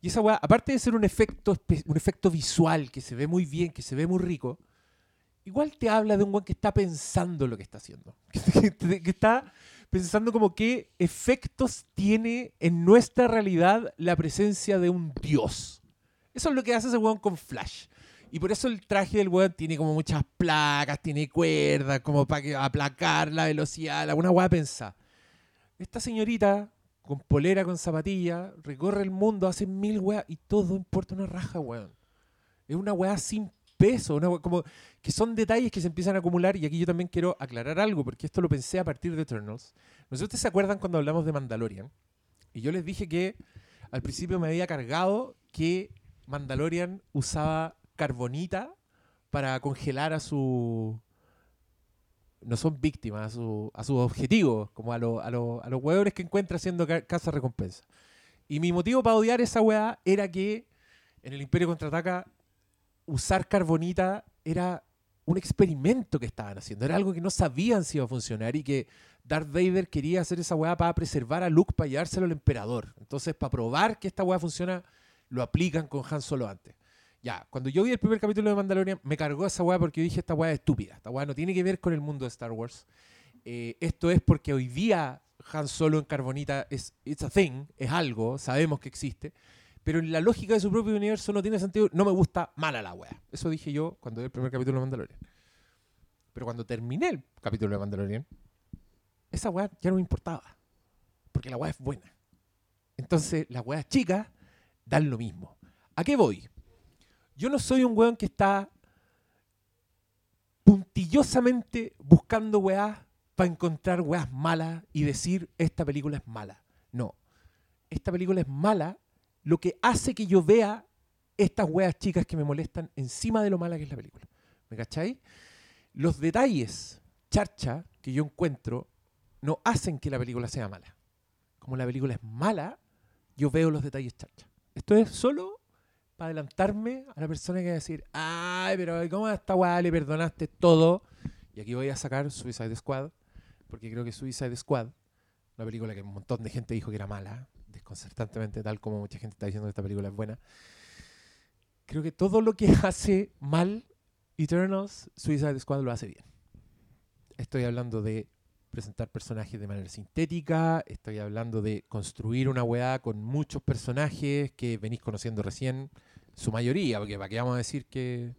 Y esa weá, aparte de ser un efecto, visual que se ve muy bien, que se ve muy rico, igual te habla de un weón que está pensando lo que está haciendo. Que está pensando como qué efectos tiene en nuestra realidad la presencia de un dios. Eso es lo que hace ese weón con Flash. Y por eso el traje del weón tiene como muchas placas, tiene cuerdas, como para aplacar la velocidad, alguna weá pensada. Esta señorita, con polera, con zapatilla, recorre el mundo, hace mil weas y todo importa una raja, weón. Es una weá sin peso, weá como que son detalles que se empiezan a acumular y aquí yo también quiero aclarar algo, porque esto lo pensé a partir de Eternals. No sé si ustedes se acuerdan cuando hablamos de Mandalorian, y yo les dije que al principio me había cargado que Mandalorian usaba carbonita para congelar a su no son víctimas a, su, a sus objetivos, como a, lo- a, lo- a los hueones que encuentra haciendo ca- casa recompensa. Y mi motivo para odiar esa weá era que en el Imperio Contraataca usar carbonita era un experimento que estaban haciendo, era algo que no sabían si iba a funcionar y que Darth Vader quería hacer esa weá para preservar a Luke, para llevárselo al emperador. Entonces, para probar que esta weá funciona, lo aplican con Han Solo antes. Ya, cuando yo vi el primer capítulo de Mandalorian, me cargó esa weá porque yo dije, esta weá es estúpida. Esta weá no tiene que ver con el mundo de Star Wars. Eh, esto es porque hoy día Han Solo en Carbonita es it's a thing, es algo, sabemos que existe. Pero en la lógica de su propio universo no tiene sentido. No me gusta mala la weá. Eso dije yo cuando vi el primer capítulo de Mandalorian. Pero cuando terminé el capítulo de Mandalorian, esa weá ya no me importaba. Porque la weá es buena. Entonces, las weas chicas dan lo mismo. ¿A qué voy? Yo no soy un weón que está puntillosamente buscando weas para encontrar weas malas y decir esta película es mala. No. Esta película es mala lo que hace que yo vea estas weas chicas que me molestan encima de lo mala que es la película. ¿Me cacháis? Los detalles charcha que yo encuentro no hacen que la película sea mala. Como la película es mala, yo veo los detalles charcha. Esto es solo para adelantarme a la persona que va a decir, ay, pero ¿cómo a esta weá le perdonaste todo? Y aquí voy a sacar Suicide Squad, porque creo que Suicide Squad, una película que un montón de gente dijo que era mala, desconcertantemente, tal como mucha gente está diciendo que esta película es buena. Creo que todo lo que hace mal Eternals, Suicide Squad lo hace bien. Estoy hablando de presentar personajes de manera sintética, estoy hablando de construir una weá con muchos personajes que venís conociendo recién, su mayoría, porque para qué vamos a decir que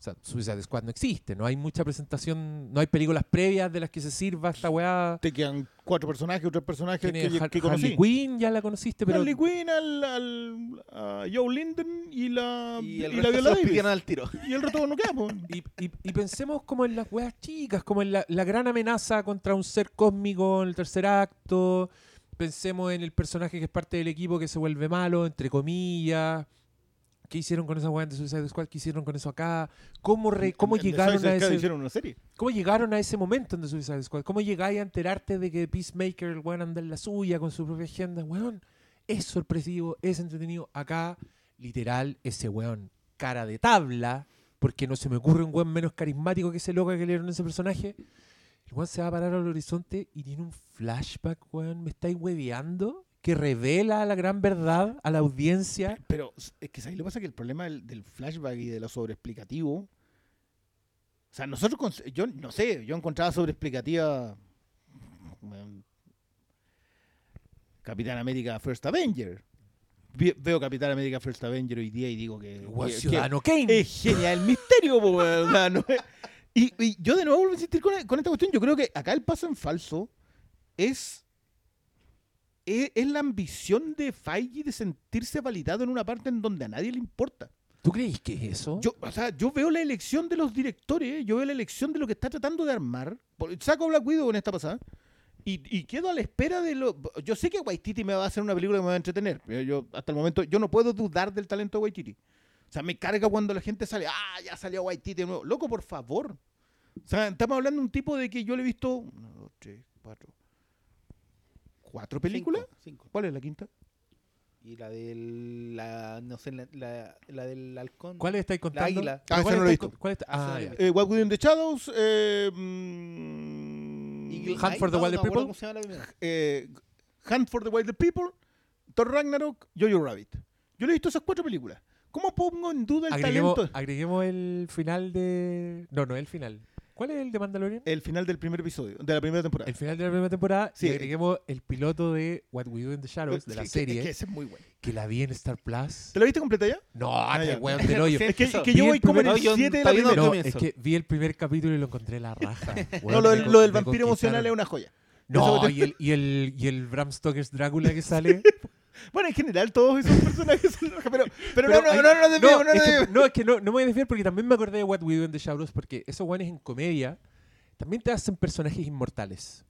o sea, Suicide Squad no existe, no hay mucha presentación, no hay películas previas de las que se sirva esta weá. Te quedan cuatro personajes o tres personajes que, Har- que conocí. Harley Quinn, ya la conociste, pero Harley Quinn, al, al- a Joe Linden y la, Y el y resto la Viola al tiro. Y el resto no queda, po. Y, y- y pensemos como en las weas chicas, como en la, la gran amenaza contra un ser cósmico en el tercer acto. Pensemos en el personaje que es parte del equipo que se vuelve malo, entre comillas. ¿Qué hicieron con esa wea de Suicide Squad? ¿Qué hicieron con eso acá? ¿Cómo, re- cómo En llegaron a ese hicieron una serie. ¿Cómo llegaron a ese momento en The Suicide Squad? ¿Cómo llegáis a enterarte de que Peacemaker, el weón, anda en la suya con su propia agenda? Weón, es sorpresivo, es entretenido. Acá, literal, ese weón, cara de tabla, porque no se me ocurre un weón menos carismático que ese loco que le dieron a ese personaje. El weón se va a parar al horizonte y tiene un flashback, weón. ¿Me estáis hueveando? Que revela la gran verdad a la audiencia. Pero es que ¿sabes lo que pasa? Que el problema del, del flashback y de lo sobreexplicativo. O sea, nosotros, yo no sé, yo encontraba sobreexplicativa. bueno, Capitán América First Avenger. Veo Capitán América First Avenger hoy día y digo que. Weón, que- que Ciudadano Kane. es genial el misterio, po, no es- y, y yo de nuevo vuelvo a insistir con, con esta cuestión. Yo creo que acá el paso en falso es, es, es la ambición de Feige de sentirse validado en una parte en donde a nadie le importa. ¿Tú crees que es eso? Yo, o sea, yo veo la elección de los directores, yo veo la elección de lo que está tratando de armar. Saco Black Widow en esta pasada. Y, y quedo a la espera de lo. Yo sé que Waititi me va a hacer una película que me va a entretener. pero Yo, hasta el momento, yo no puedo dudar del talento de Waititi. O sea, me carga cuando la gente sale, ah, ya salió Waititi de nuevo. Loco, por favor. O sea, estamos hablando de un tipo de que yo le he visto. Una, dos, tres, cuatro. ¿Cuatro películas? Cinco, cinco. ¿Cuál es la quinta? Y la del. La, no sé, la, la, la del halcón. ¿Cuál estáis contando? águila. Ah, esa ¿Cuál no la he visto. con- cuál está- Ah, esa no Ah, la visto. Eh, What Within the Shadows. Eh, mm, Hunt for the no, Wilder no People. ¿Cómo se llama la primera? eh, Hunt for the Wilder People, Thor Ragnarok, Jojo Rabbit. Yo le he visto esas cuatro películas. ¿Cómo pongo en duda el Agreguemos, talento? agreguemos el final de. No, no el final. ¿Cuál es el de Mandalorian? El final del primer episodio, de la primera temporada. El final de la primera temporada. Sí. y agreguemos el piloto de What We Do in the Shadows, de la que- serie, es que que, ese es muy bueno. la vi en Star Plus. ¿Te la viste completa ya? No, Ah, te ya. weón del hoyo. Sí. Es que, que yo voy como en el no, yo 7 de la primera. No, es que vi el primer capítulo y lo encontré la raja. No, lo del, lo vampiro emocional es una joya. No, y el, y, el, y el Bram Stoker's Drácula que sale. Bueno, en general todos esos personajes son rajas, pero, pero, Pero no, no, hay- no, no, no, no, no, es no que, no, es que no, no me voy a desviar porque también me acordé de What We Do in the Shadows porque esos guanes en comedia también te hacen personajes inmortales.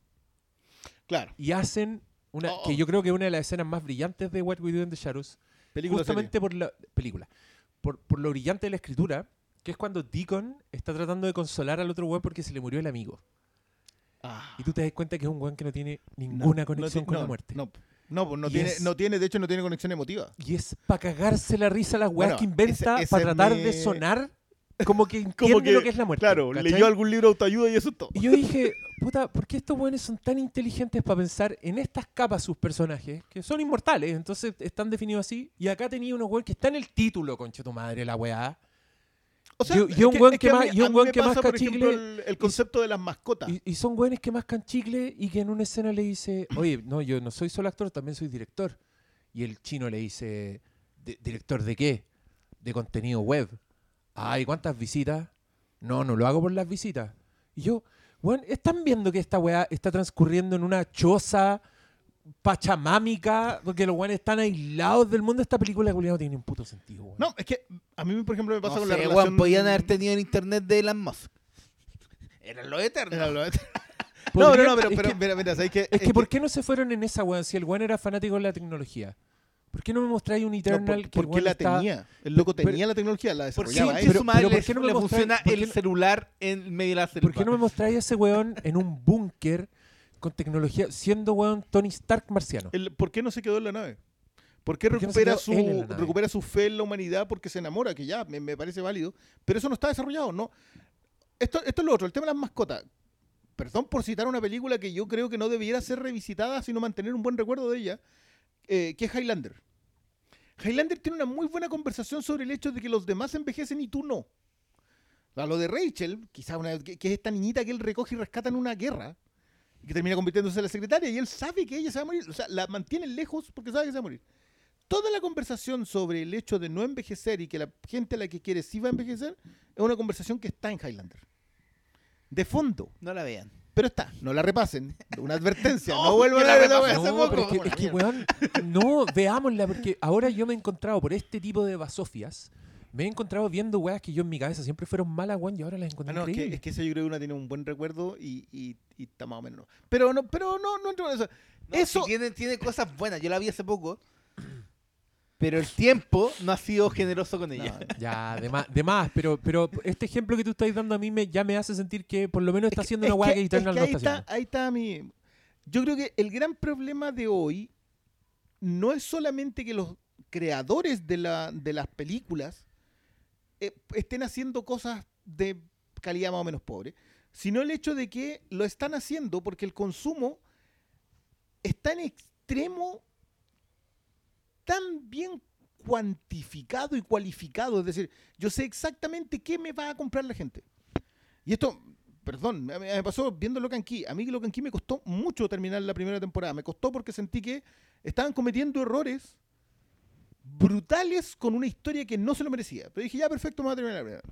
Claro, Y hacen una Oh. que yo creo que es una de las escenas más brillantes de What We Do in the Shadows película justamente por la película, por, por lo brillante de la escritura, que es cuando Deacon está tratando de consolar al otro weón porque se le murió el amigo. serie. Ah. Y tú te das cuenta que es un weón que no tiene No, ninguna no conexión ti- con no, la muerte. No, no, pues no Y tiene, es- no tiene, de hecho no tiene conexión emotiva. Y es para cagarse la risa las weas Bueno, que inventa para tratar me- de sonar como que entiende que, lo que es la muerte. Claro, ¿cachai? leyó algún libro de autoayuda y eso es todo. Y yo dije, puta, ¿por qué estos weones son tan inteligentes para pensar en estas capas sus personajes? Que son inmortales, entonces están definidos así. Y acá tenía unos weones que está en el título, concha tu madre, la weá. O Y- y un es que más- y un que más pasa, ejemplo, el, el concepto de las mascotas. Y, y son weones que mascan chicle y que en una escena le dice, oye, no, yo no soy solo actor, también soy director. Y el chino le dice, "¿Di- ¿director de qué? De contenido web. Ay, ¿cuántas visitas? No, no lo hago por las visitas. Y yo, bueno, ¿están viendo que esta weá está transcurriendo en una choza pachamámica? Porque los weones están aislados del mundo. Esta película culiao, no tiene un puto sentido, weón. No, es que a mí, por ejemplo, me pasa No con sé, la weón, relación... podían haber tenido en internet de Elon Musk. Eran los eternos. Era lo- No, Podrían- no, no, pero, pero que- mira, mira, ¿sabes qué? Es que, ¿por qué no se fueron en esa weón? Si el weón era fanático de la tecnología. ¿Por qué no me mostráis un No, Eternal por- que el porque weón la está- tenía. El loco Pero- tenía la tecnología, la ¿Por qué desarrollaba su madre pero ¿por qué no me le mostráis- funciona por qué el no- celular en medio de la selva? ¿Por qué no me mostráis a ese weón en un búnker con tecnología, siendo weón Tony Stark marciano? El- ¿Por qué no se quedó en la nave? ¿Por qué, ¿Por qué no se recupera, su, recupera su fe en la humanidad porque se enamora? Que ya, me, me parece válido. Pero eso no está desarrollado, ¿no? Esto, esto es lo otro, el tema de las mascotas. Perdón por citar una película que yo creo que no debiera ser revisitada, sino mantener un buen recuerdo de ella, eh, que es Highlander. Highlander tiene una muy buena conversación sobre el hecho de que los demás envejecen y tú no. A lo de Rachel, quizá una, que, que es esta niñita que él recoge y rescata en una guerra, que termina convirtiéndose en la secretaria, y él sabe que ella se va a morir. O sea, la mantiene lejos porque sabe que se va a morir. Toda la conversación sobre el hecho de no envejecer y que la gente a la que quiere sí va a envejecer es una conversación que está en Highlander. De fondo. No la vean. Pero está, no la repasen. Una advertencia, no, No, vuelvan a la ver la wea. No, pero poco. es que, es que, weón, no, veámosla, porque ahora yo me he encontrado por este tipo de basofias, me he encontrado viendo weas que yo en mi cabeza siempre fueron malas, weón, y ahora las encontré Ah, no, es que, increíbles. es que esa yo creo que una tiene un buen recuerdo y, y, y está más o menos. Pero no, pero no, no entro en eso. No, Eso- tiene, tiene cosas buenas. Yo la vi hace poco. Pero el tiempo no ha sido generoso con ella. No, Ya, de más, de más, pero, pero este ejemplo que tú estás dando a mí me, ya me hace sentir que por lo menos está haciendo una wea que- que es que no ahí está está, haciendo. ahí está mi. Yo creo que el gran problema de hoy no es solamente que los creadores de, la, de las películas eh, estén haciendo cosas de calidad más o menos pobre, sino el hecho de que lo están haciendo porque el consumo está en extremo tan bien cuantificado y cualificado. Es decir, yo sé exactamente qué me va a comprar la gente. Y esto, perdón, me, me pasó viendo Locan Key. A mí Locan Key me costó mucho terminar la primera temporada. Me costó porque sentí que estaban cometiendo errores brutales con una historia que no se lo merecía. Pero dije, ya, perfecto, voy a terminar la primera.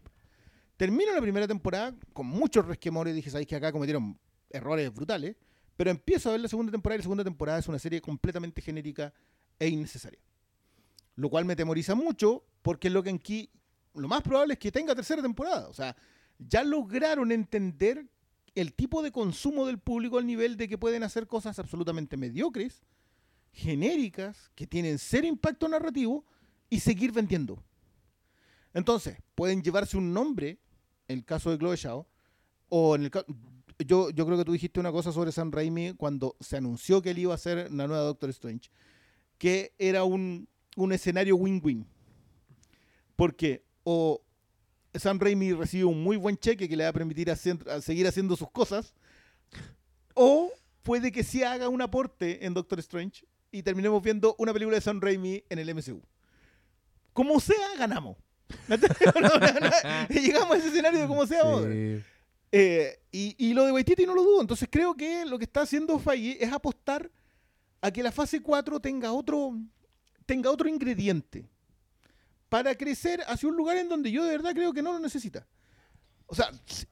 Termino la primera temporada con muchos resquemores. Dije, sabéis que acá cometieron errores brutales. Pero empiezo a ver la segunda temporada y la segunda temporada es una serie completamente genérica e innecesaria. Lo cual me temoriza mucho porque Locan Key lo más probable es que tenga tercera temporada. O sea, ya lograron entender el tipo de consumo del público al nivel de que pueden hacer cosas absolutamente mediocres, genéricas, que tienen cero impacto narrativo y seguir vendiendo. Entonces, pueden llevarse un nombre, en el caso de Chloe Zhao, o en el ca- yo, yo creo que tú dijiste una cosa sobre Sam Raimi cuando se anunció que él iba a hacer la nueva Doctor Strange, que era un, un escenario win-win. Porque o Sam Raimi recibe un muy buen cheque que le va a permitir hacer- a seguir haciendo sus cosas, o puede que sí haga un aporte en Doctor Strange y terminemos viendo una película de Sam Raimi en el MCU. Como sea, ganamos. llegamos a ese escenario de como sea. Sí. Eh, y, y lo de Waititi no lo dudo. Entonces creo que lo que está haciendo Feige es apostar a que la fase 4 tenga otro, tenga otro ingrediente para crecer hacia un lugar en donde yo de verdad creo que no lo necesita. O sea,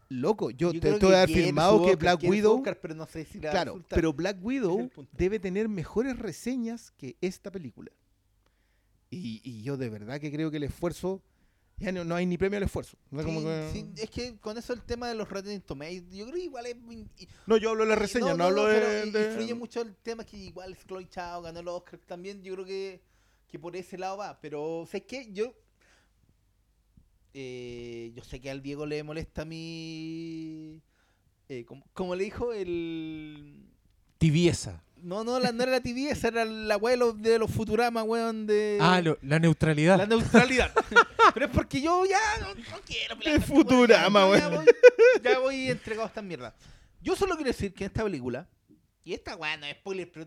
loco, yo, te, creo te voy a que Black Widow, Oscar, pero no sé si le va a claro, pero Black Widow debe tener mejores reseñas que esta película. Y, y yo de verdad que creo que el esfuerzo, ya no, no hay ni premio al esfuerzo. No, es Sí, como que- sí, es que con eso el tema de los Rotten Tomatoes, yo creo que igual es... y- no, yo hablo de la reseña, no, hablo de, de- Influye mucho el tema que igual Chloe Chao ganó el Oscar también, yo creo que, que por ese lado va, pero sé que yo... eh, yo sé que al Diego le molesta mi... eh, como, como le dijo el... Tibieza. No, no, la, no era la tibieza, era la weá de los, Futurama, weón, de... Ah, lo- la neutralidad. La neutralidad. Pero es porque yo ya no, no quiero pelear este weón, Futurama, ya- weón. voy- Ya voy entregado a esta mierda. Yo solo quiero decir que en esta película, y esta weá no es spoiler, pero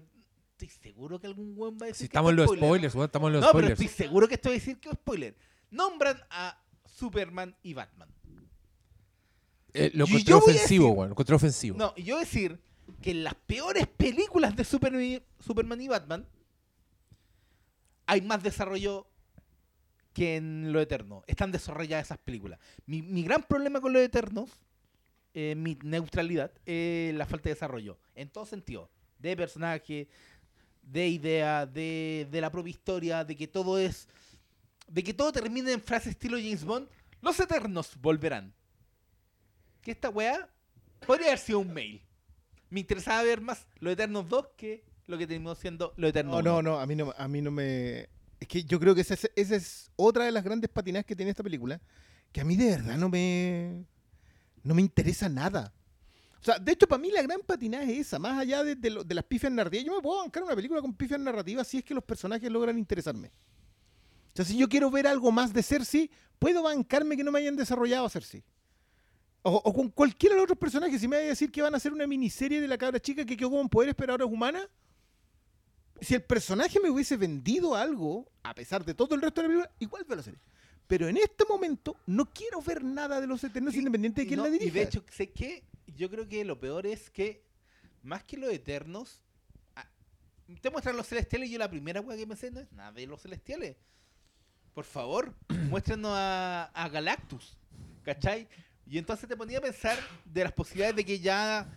estoy seguro que algún weón va a decir Si que estamos en los spoilers, weón, estamos en los No, pero spoilers. estoy seguro que esto va a decir que es spoiler. Nombran a Superman y Batman. Eh, lo Y encontré yo voy a ofensivo, decir- weón. Lo encontré ofensivo. No, y yo decir que en las peores películas de Superman y, Superman y Batman hay más desarrollo que en Lo Eterno. Están desarrolladas esas películas. Mi, mi gran problema con Lo Eternos, eh, mi neutralidad, es la falta de desarrollo. En todo sentido. De personaje, de idea, de, de la propia historia, de que todo es... De que todo termine en frase estilo James Bond. Los Eternos volverán. Que esta weá podría haber sido un mail. Me interesaba ver más Los Eternos 2 que lo que terminó siendo Lo Eterno No, 1. no, no, a mí no, a mí no me... Es que yo creo que esa es, esa es otra de las grandes patinadas que tiene esta película, que a mí de verdad no me... No me interesa nada. O sea, de hecho, para mí la gran patinada es esa, más allá de, de lo- de las pifias narrativas. Yo me puedo bancar una película con pifias narrativas si es que los personajes logran interesarme. Sea, si yo quiero ver algo más de Cersei, puedo bancarme que no me hayan desarrollado a Cersei. O, o con cualquiera de los otros personajes, si me vaya a decir que van a hacer una miniserie de la cabra chica que quedó con poderes pero ahora es humana, si el personaje me hubiese vendido algo, a pesar de todo el resto de la película, igual veo la serie. Pero en este momento no quiero ver nada de los Eternos Y- independiente de quién no, la dirija. Y de hecho, sé que yo creo que lo peor es que, más que los Eternos, te muestran los celestiales y yo la primera weá que me sé no es nada de los celestiales. Por favor, muéstranos a, a Galactus. ¿Cachai? Y entonces te ponía a pensar de las posibilidades de que ya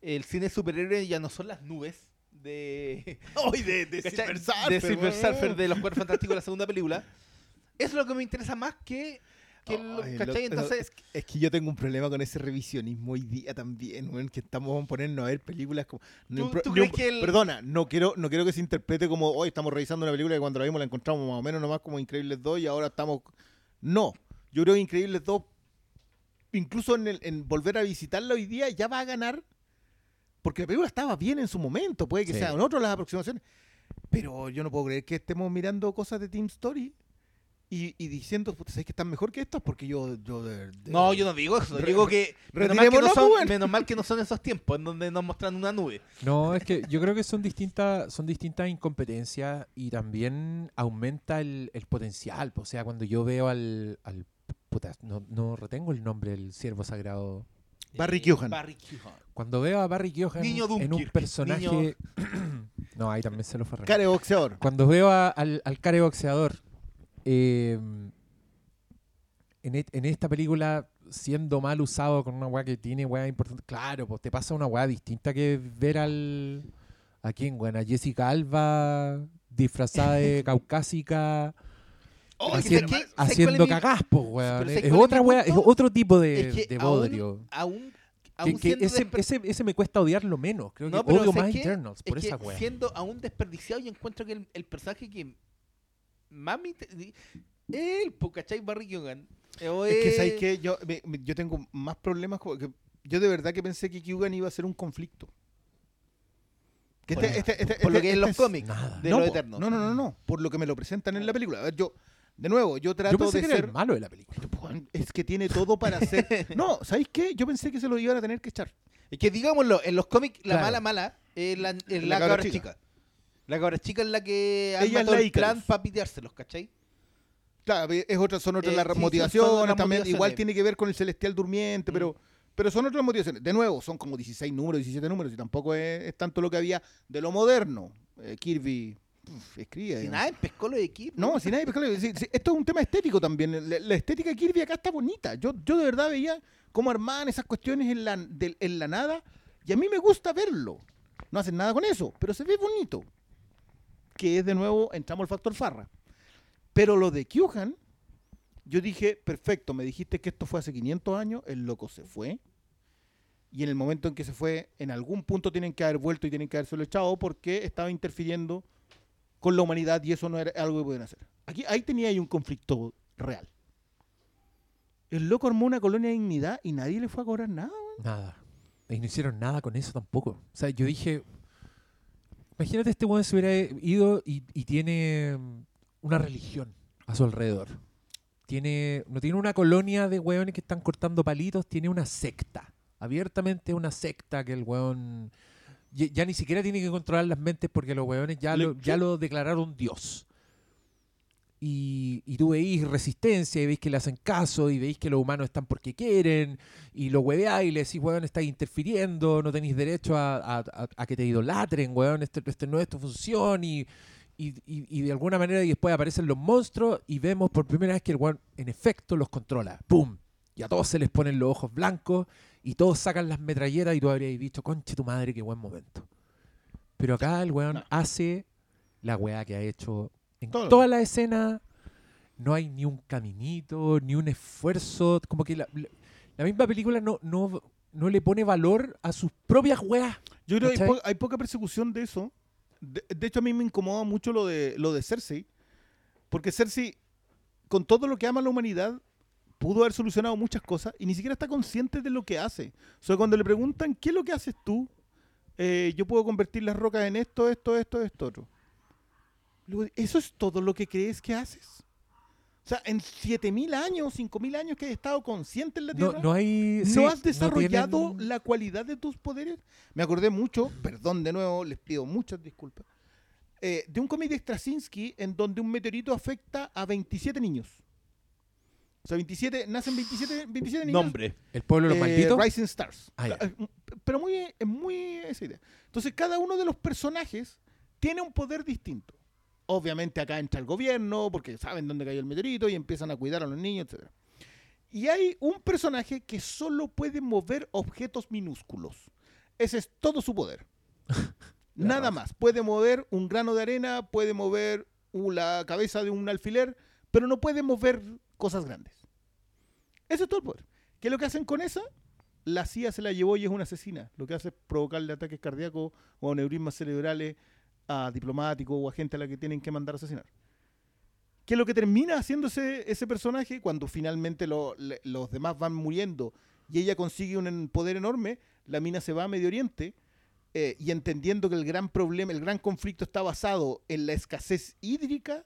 el cine superhéroe ya no son las nubes de, Ay, de, de ¿cachai? Silver Surfer, de Silver. Surfer de los Cuerpos Fantásticos de la segunda película. Eso es lo que me interesa más que, que lo- Ay, ¿cachai? lo- Entonces, es, que, es que yo tengo un problema con ese revisionismo hoy día también, que estamos poniendo a ver películas como... ni ¿Tú- un pro- tú ni crees un- que el- Perdona, no quiero, no quiero que se interprete como hoy estamos revisando una película que cuando la vimos la encontramos más o menos nomás como Increíbles 2 y ahora estamos... No, yo creo que Increíbles 2, incluso en, el- en volver a visitarla hoy día, ya va a ganar, porque la película estaba bien en su momento, puede que Sí. sean otras las aproximaciones, pero yo no puedo creer que estemos mirando cosas de Team Story y, y diciendo, "Puta, ¿sabes que están mejor que estas? Porque yo, yo de, de- No, yo no digo eso. Re- digo que menos mal que, no son, menos mal que no son esos tiempos en donde nos muestran una nube. No, es que yo creo que son distintas, son distintas incompetencias y también aumenta el, el potencial. O sea, cuando yo veo al, al puta, no, no retengo el nombre del siervo sagrado. Barry Eh, Keoghan. Barry Keoghan. Cuando veo a Barry Keoghan Niño en un personaje. niño- no, ahí también se lo fue. Boxeador. Cuando veo a- al, al care boxeador eh, en, et- en esta película siendo mal usado con una weá que tiene weá importante, claro, pues te pasa una weá distinta que ver al. ¿A quién, weón? A Jessica Alba disfrazada de caucásica. Oh, Haci- ¿sabes qué? ¿Sabes cuál haciendo es mi- cagás, po, weón. Es, ¿sabes cuál es otra weá, es otro tipo de, Es que de bodrio. Aún, Que, que ese, ese, ese me cuesta odiarlo menos. Creo No, que odio ¿sabes más? Eternals por es que esa weá. siendo aún desperdiciado, yo encuentro que el, el personaje que más me inter- él, po, ¿cachai? Barry Keoghan. eh, o Es que, es- ¿sabes qué? Yo, me- me- yo tengo más problemas. con- que yo de verdad que pensé que Kugan iba a ser un conflicto. Que Por- este- este- este- por lo este- que es en los cómics Nada. de no, los po, Eternos. No, no, no, no. Por lo que me lo presentan en la película. A ver, yo, de nuevo, yo trato Yo pensé de que era ser. el malo de la película. Es que tiene todo para ser. No, ¿sabéis qué? Yo pensé que se lo iban a tener que echar. Es que digámoslo, en los cómics, la Claro. mala mala es la, es La la, cabra cabra chica. chica. La cabra chica es la que Ella arma es todo la el Icarus. plan para piteárselos, ¿cachai? Claro, es otra, son otras Eh, las sí, son- motivaciones otras también. Igual tiene que ver con el celestial durmiente, Mm. pero, pero son otras motivaciones. De nuevo, son como 16 números, 17 números, y tampoco es, es tanto lo que había de lo moderno. Eh, Kirby uf, escribe. Si digamos. nada, pescó lo de equipo. No, sin nadie pescado. Sí, sí, esto es un tema estético también. La, la estética de Kirby acá está bonita. Yo, yo de verdad veía cómo armaban esas cuestiones en la, del- en la nada. Y a mí me gusta verlo. No hacen nada con eso, pero se ve bonito. Que es de nuevo, entramos al factor farra. Pero lo de Kyuhan, yo dije, perfecto, me dijiste que esto fue hace 500 años, el loco se fue. Y en el momento en que se fue, en algún punto tienen que haber vuelto y tienen que haberse echado porque estaba interfiriendo con la humanidad y eso no era algo que podían hacer. Aquí, ahí tenía ahí un conflicto real. El loco armó una colonia de dignidad y nadie le fue a cobrar nada. Nada. Y no hicieron nada con eso tampoco. O sea, yo dije. Imagínate este weón se hubiera ido y, y tiene mm, una religión a su alrededor. Tiene, no tiene una colonia de weones que están cortando palitos, tiene una secta. Abiertamente una secta que el weón. Ya, ya ni siquiera tiene que controlar las mentes porque los weones ya, lo, ya lo declararon Dios. Y, y tú veis resistencia y veis que le hacen caso y veis que los humanos están porque quieren y lo hueveáis y le decís, weón, estáis interfiriendo, no tenéis derecho a, a- a- a que te idolatren, weón, este, este no es tu función y, y, y- de alguna manera y después aparecen los monstruos y vemos por primera vez que el weón en efecto los controla. ¡Pum! Y a todos se les ponen los ojos blancos y todos sacan las metralleras y tú habrías dicho, conche tu madre, qué buen momento. Pero acá el weón No. hace la weá que ha hecho en Todo. toda la escena. No hay ni un caminito, ni un esfuerzo. Como que la, la- la misma película no, no, no le pone valor a sus propias weas. Yo creo que hay, po- hay poca persecución de eso. De, de hecho, a mí me incomoda mucho lo de, lo de Cersei. Porque Cersei, con todo lo que ama a la humanidad, pudo haber solucionado muchas cosas y ni siquiera está consciente de lo que hace. O sea, cuando le preguntan, ¿qué es lo que haces tú? Eh, yo puedo convertir las rocas en esto, esto, esto, esto, otro. Luego, ¿Eso es todo lo que crees que haces? O sea, en 7.000 años, 5.000 años que has estado consciente en la Tierra. no hay. ¿No sí, has desarrollado tienen- la cualidad de tus poderes? Me acordé mucho, perdón de nuevo, les pido muchas disculpas, eh, de un cómic de Straczynski en donde un meteorito afecta a 27 niños. O sea, 27, nacen 27, 27 niños. Nombre. El pueblo de los eh, malditos. Rising Stars. Ah. Eh, Pero muy, es muy esa idea. Entonces, cada uno de los personajes tiene un poder distinto. Obviamente acá entra el gobierno, porque saben dónde cayó el meteorito y empiezan a cuidar a los niños, etc. Y hay un personaje que solo puede mover objetos minúsculos. Ese es todo su poder. Nada más. Puede mover un grano de arena, puede mover la cabeza de un alfiler, pero no puede mover cosas grandes. Eso es todo el poder. ¿Qué es lo que hacen con esa? La CIA se la llevó y es una asesina. Lo que hace es provocarle ataques cardíacos o aneurismas cerebrales a diplomáticos o a gente a la que tienen que mandar a asesinar. ¿Qué es lo que termina haciendo ese, ese personaje cuando finalmente lo- le- los demás van muriendo y ella consigue un poder enorme? La mina se va a Medio Oriente eh, y entendiendo que el gran problema, el gran conflicto está basado en la escasez hídrica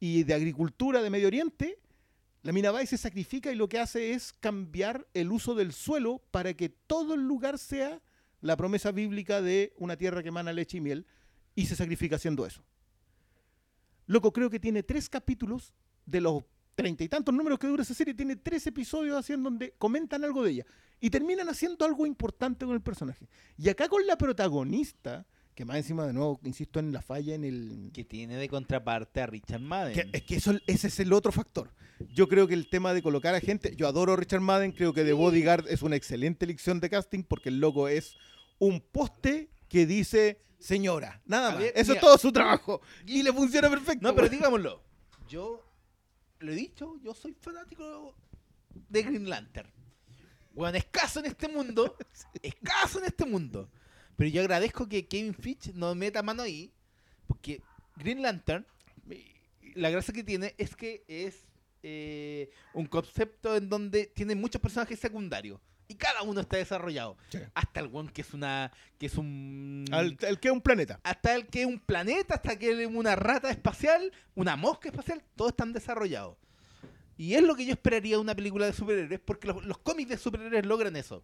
y de agricultura de Medio Oriente, la mina va y se sacrifica y lo que hace es cambiar el uso del suelo para que todo el lugar sea la promesa bíblica de una tierra que emana leche y miel y se sacrifica haciendo eso. Loco, creo que tiene tres capítulos de los treinta y tantos números que dura esa serie, tiene tres episodios así en donde comentan algo de ella y terminan haciendo algo importante con el personaje. Y acá con la protagonista, que más encima de nuevo, insisto en la falla en el, Que tiene de contraparte a Richard Madden. que- es que eso, ese es el otro factor. Yo creo que el tema de colocar a gente. Yo adoro a Richard Madden, creo que The Bodyguard es una excelente elección de casting porque el loco es un poste que dice señora. Nada más. eso mira. es todo su trabajo. Y le funciona perfecto. No, pero digámoslo. Yo lo he dicho, yo soy fanático de Green Lantern. Bueno, escaso en este mundo, escaso en este mundo. Pero yo agradezco que Kevin Fitch no meta mano ahí, porque Green Lantern, la gracia que tiene es que es eh, un concepto en donde tiene muchos personajes secundarios y cada uno está desarrollado. Sí. Hasta el one que es una, que es un, Al- el que es un planeta. hasta el que es un planeta, hasta que es una rata espacial, una mosca espacial, todos están desarrollados. Y es lo que yo esperaría de una película de superhéroes, porque los, los cómics de superhéroes logran eso.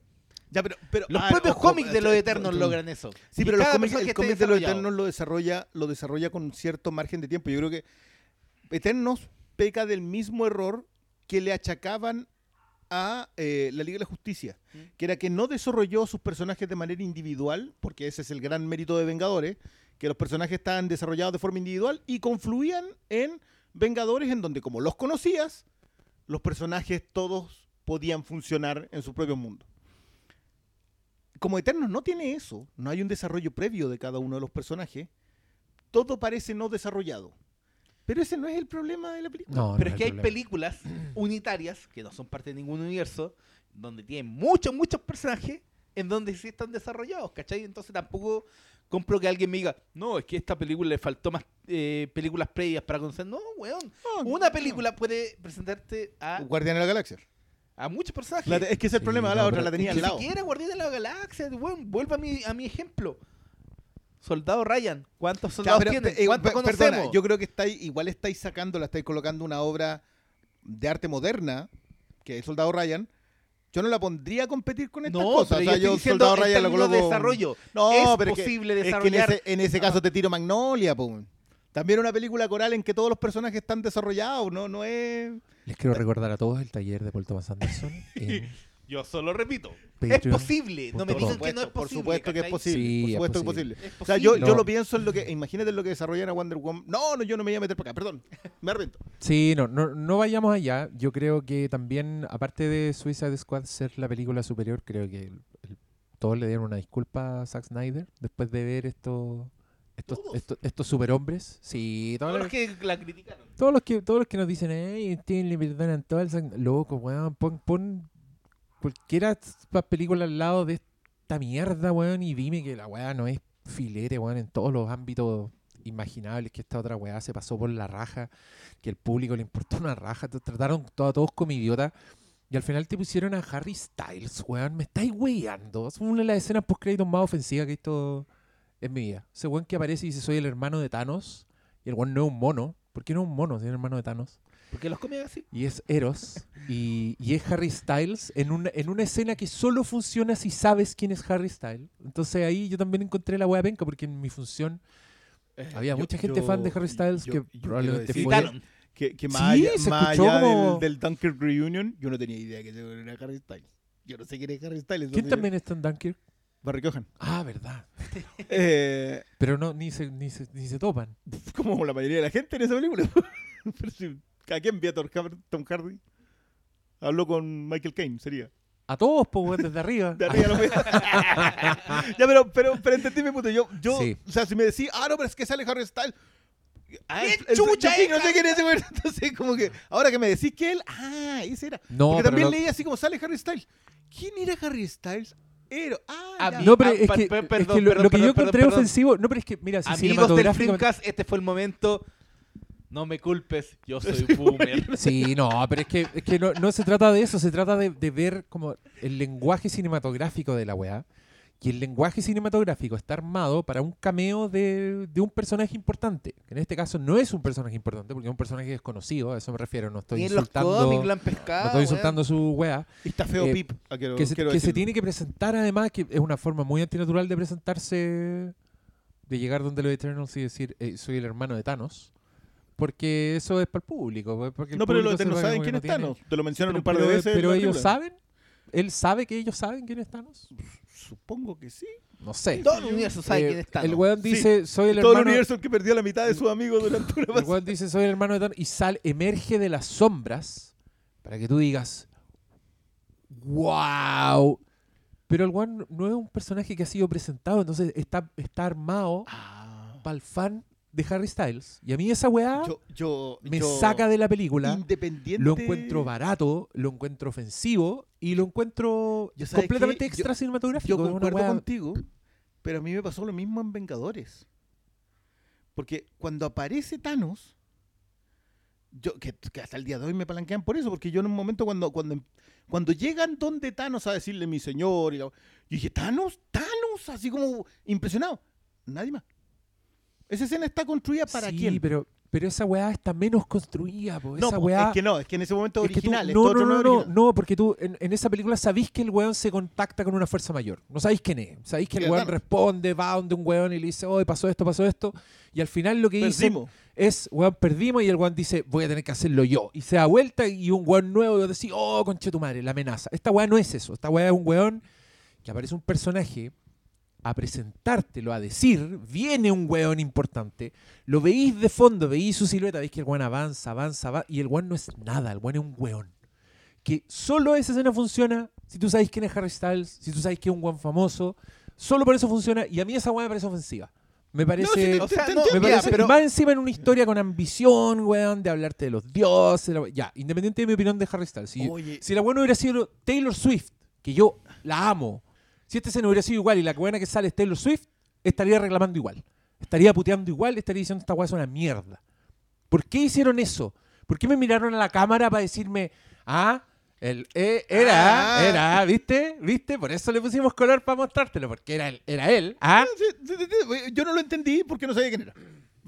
Ya, pero, pero Los ah, propios cómics de los eh, Eternos no, logran eso. Sí, Y pero los cómics, el cómic de los. Eternos lo desarrolla, lo desarrolla con cierto margen de tiempo. Yo creo que Eternos peca del mismo error que le achacaban a eh, la Liga de la Justicia, Mm. que era que no desarrolló sus personajes de manera individual, porque ese es el gran mérito de Vengadores, que los personajes estaban desarrollados de forma individual y confluían en Vengadores en donde como los conocías, los personajes todos podían funcionar en su propio mundo. Como Eternos no tiene eso, no hay un desarrollo previo de cada uno de los personajes, todo parece no desarrollado. Pero ese no es el problema de la película. No, Pero no es que hay problema. películas unitarias que no son parte de ningún universo, donde tienen muchos, muchos personajes en donde sí están desarrollados, ¿cachai? Entonces tampoco compro que alguien me diga, no, es que a esta película le faltó más eh, películas previas para conocer. No, weón. No, Una no. película puede presentarte a, Guardián de la Galaxia. a muchos personajes. La- es que ese es el Sí, problema, la no, otra pero- la tenía Ni al lado. siquiera Guardián de la Galaxia, weón. Vuelva a mi, a mi ejemplo. Soldado Ryan, ¿cuántos soldados pero, tienen? eh, ¿Cuántos per- conocemos? perdona, yo creo que estáis, igual estáis sacando, la estáis colocando una obra de arte moderna, que es Soldado Ryan. Yo no la pondría a competir con estas no, cosas. pero O sea, yo estoy Soldado Ryan lo de coloco. desarrollo. No, es pero es que- posible Es que en desarrollar ese, en ese caso te tiro Magnolia. También una película coral en que todos los personajes están desarrollados, no, no es. Les quiero recordar a todos el taller de Paul Thomas Anderson. en Yo solo repito. Patreon. Es posible. No me Por digan que no es por posible. supuesto que es posible. Sí, por es supuesto que es posible. O sea, yo, yo lo pienso en lo que. Imagínate lo que desarrollan a Wonder Woman. No, no, yo no me iba a meter para acá, perdón. Me arrepiento. Sí, no, no, no vayamos allá. Yo creo que también, aparte de Suicide Squad ser la película superior, creo que el- el- todos le dieron una disculpa a Zack Snyder después de ver estos estos, estos, estos superhombres. Sí, todos, Todos los, los que la criticaron. todos los que todos los que nos dicen, hey, ustedes le perdonan todo el Zack-". Loco, weón, pon, pon cualquiera de estas películas al lado de esta mierda, weón, y dime que la weá no es filete, weón, en todos los ámbitos imaginables, que esta otra weá se pasó por la raja, que el público le importó una raja, te trataron a todos como idiotas. Y al final te pusieron a Harry Styles, weón. Me estáis weyando. Es una de las escenas post créditos más ofensivas que he visto en mi vida. Ese weón que aparece y dice soy el hermano de Thanos. Y el weón no es un mono. ¿Por qué no es un mono? Si es el hermano de Thanos. Porque los cómics así. Y es Eros. Y, y es Harry Styles en una, en una escena que solo funciona si sabes quién es Harry Styles. Entonces ahí yo también encontré la wea penca porque en mi función había Yo- mucha gente fan de yo- Harry Styles yo- que yo probablemente fue... Que, que Sí, más allá, se más escuchó allá como- del, del Dunkirk Reunion, yo no tenía idea que era Harry Styles. Yo no sé quién es Harry Styles. ¿Quién también está en Dunkirk? Barry Cohan. Ah, verdad. Eh, Pero no, ni se, ni se, ni se topan. como la mayoría de la gente en esa película. Pero si- ¿A quién vio a Tom Har- Tom Hardy? Habló con Michael Caine, sería. A todos, pues, desde arriba. De arriba veo. ya, pero, pero, pero entendí mi punto. Yo, yo Sí. o sea, si me decís, ah, no, pero es que sale Harry Styles. Ah, El- el el- chucha, yo no sé quién es ese güey. Entonces, como que, ahora que me decís que él, ah, ese era. No, Porque pero también lo- leí así como sale Harry Styles. ¿Quién era Harry Styles? Era, ah, mí- No, pero Ah, es per- que, per- es perdón, que lo, perdón, lo que yo perdón, encontré perdón. ofensivo... No, pero es que, mira, si Amigos del. Filmcast, este fue el momento. No me culpes, yo soy boomer. Sí, no, pero es que, es que no, no se trata de eso, se trata de, de ver como el lenguaje cinematográfico de la weá. Y el lenguaje cinematográfico está armado para un cameo de, de un personaje importante. Que en este caso no es un personaje importante, porque es un personaje desconocido, a eso me refiero. No estoy insultando, cómics lo han no estoy insultando su weá. Y está feo eh, Pip. ah, quiero- Que, se, que se tiene que presentar además, que es una forma muy antinatural de presentarse, de llegar donde los Eternals y decir, "Eh, soy el hermano de Thanos. Porque eso es para el público. pues, Porque el No, pero los público Eternos saben quién no es tiene- Thanos. Te lo mencionan Pero, un par de veces. pero ellos película. saben. ¿Él sabe que ellos saben quién es Thanos? Supongo que sí. No sé. Todo el universo sabe Eh, quién está. el weón Sí. dice, soy el Todo el hermano... universo el que perdió a la mitad de sus amigos durante una el pasada. weón dice, soy el hermano de Thanos y sale, emerge de las sombras para que tú digas, wow. Pero el weón no es un personaje que ha sido presentado, entonces está, está armado Ah. para el fan de Harry Styles. Y a mí esa weá Yo, yo, me yo- saca de la película. Independiente. Lo encuentro barato, lo encuentro ofensivo y lo encuentro Yo, ¿sabes completamente qué? extra cinematográfico. Yo concuerdo weá- contigo, pero a mí me pasó lo mismo en Vengadores. Porque cuando aparece Thanos, yo que, que hasta el día de hoy me palanquean por eso, porque yo en un momento cuando cuando cuando llegan donde Thanos a decirle mi señor, y la- yo dije, Thanos, Thanos, así como impresionado. Nadie más. Esa escena está construida para sí, quién. pero, pero esa weá está menos construida. Po. no, esa po, weá, es que no, es que en ese momento es tú- original. no, no, no, no, original. no, porque tú en, en esa película sabéis que el weón se contacta con una fuerza mayor. No sabéis quién es. Sabéis que el weón responde, va donde un weón y le dice, oh, pasó esto, pasó esto. Y al final lo que dice Perdimos. es, weón, perdimos y el weón dice, voy a tener que hacerlo yo. Y se da vuelta y un weón nuevo dice, oh, conche tu madre, la amenaza. Esta weá no es eso. Esta weá es un weón que aparece un personaje a presentártelo, a decir, viene un weón importante, lo veís de fondo, veís su silueta, veis que el weón avanza, avanza, avanza, y el weón no es nada, el weón es un weón. Que solo esa escena funciona si tú sabes quién es Harry Styles, si tú sabes que es un weón famoso, solo por eso funciona, y a mí esa weá me parece ofensiva. Me parece... sí, te- O sea, te no, Me parece, pero- más encima en una historia con ambición, weón, de hablarte de los dioses. la Ya, independiente de mi opinión de Harry Styles. Si, Oye. si la buena hubiera sido Taylor Swift, que yo la amo, si esta escena hubiera sido igual y la buena que sale es Taylor Swift, estaría reclamando igual. Estaría puteando igual, estaría diciendo esta weá es una mierda. ¿Por qué hicieron eso? ¿Por qué me miraron a la cámara para decirme, ah, el, eh, era, Ah. era, ¿viste? ¿Viste? Por eso le pusimos color para mostrártelo, porque era él, era él, ah. Sí, Yo no lo entendí porque no sabía quién era.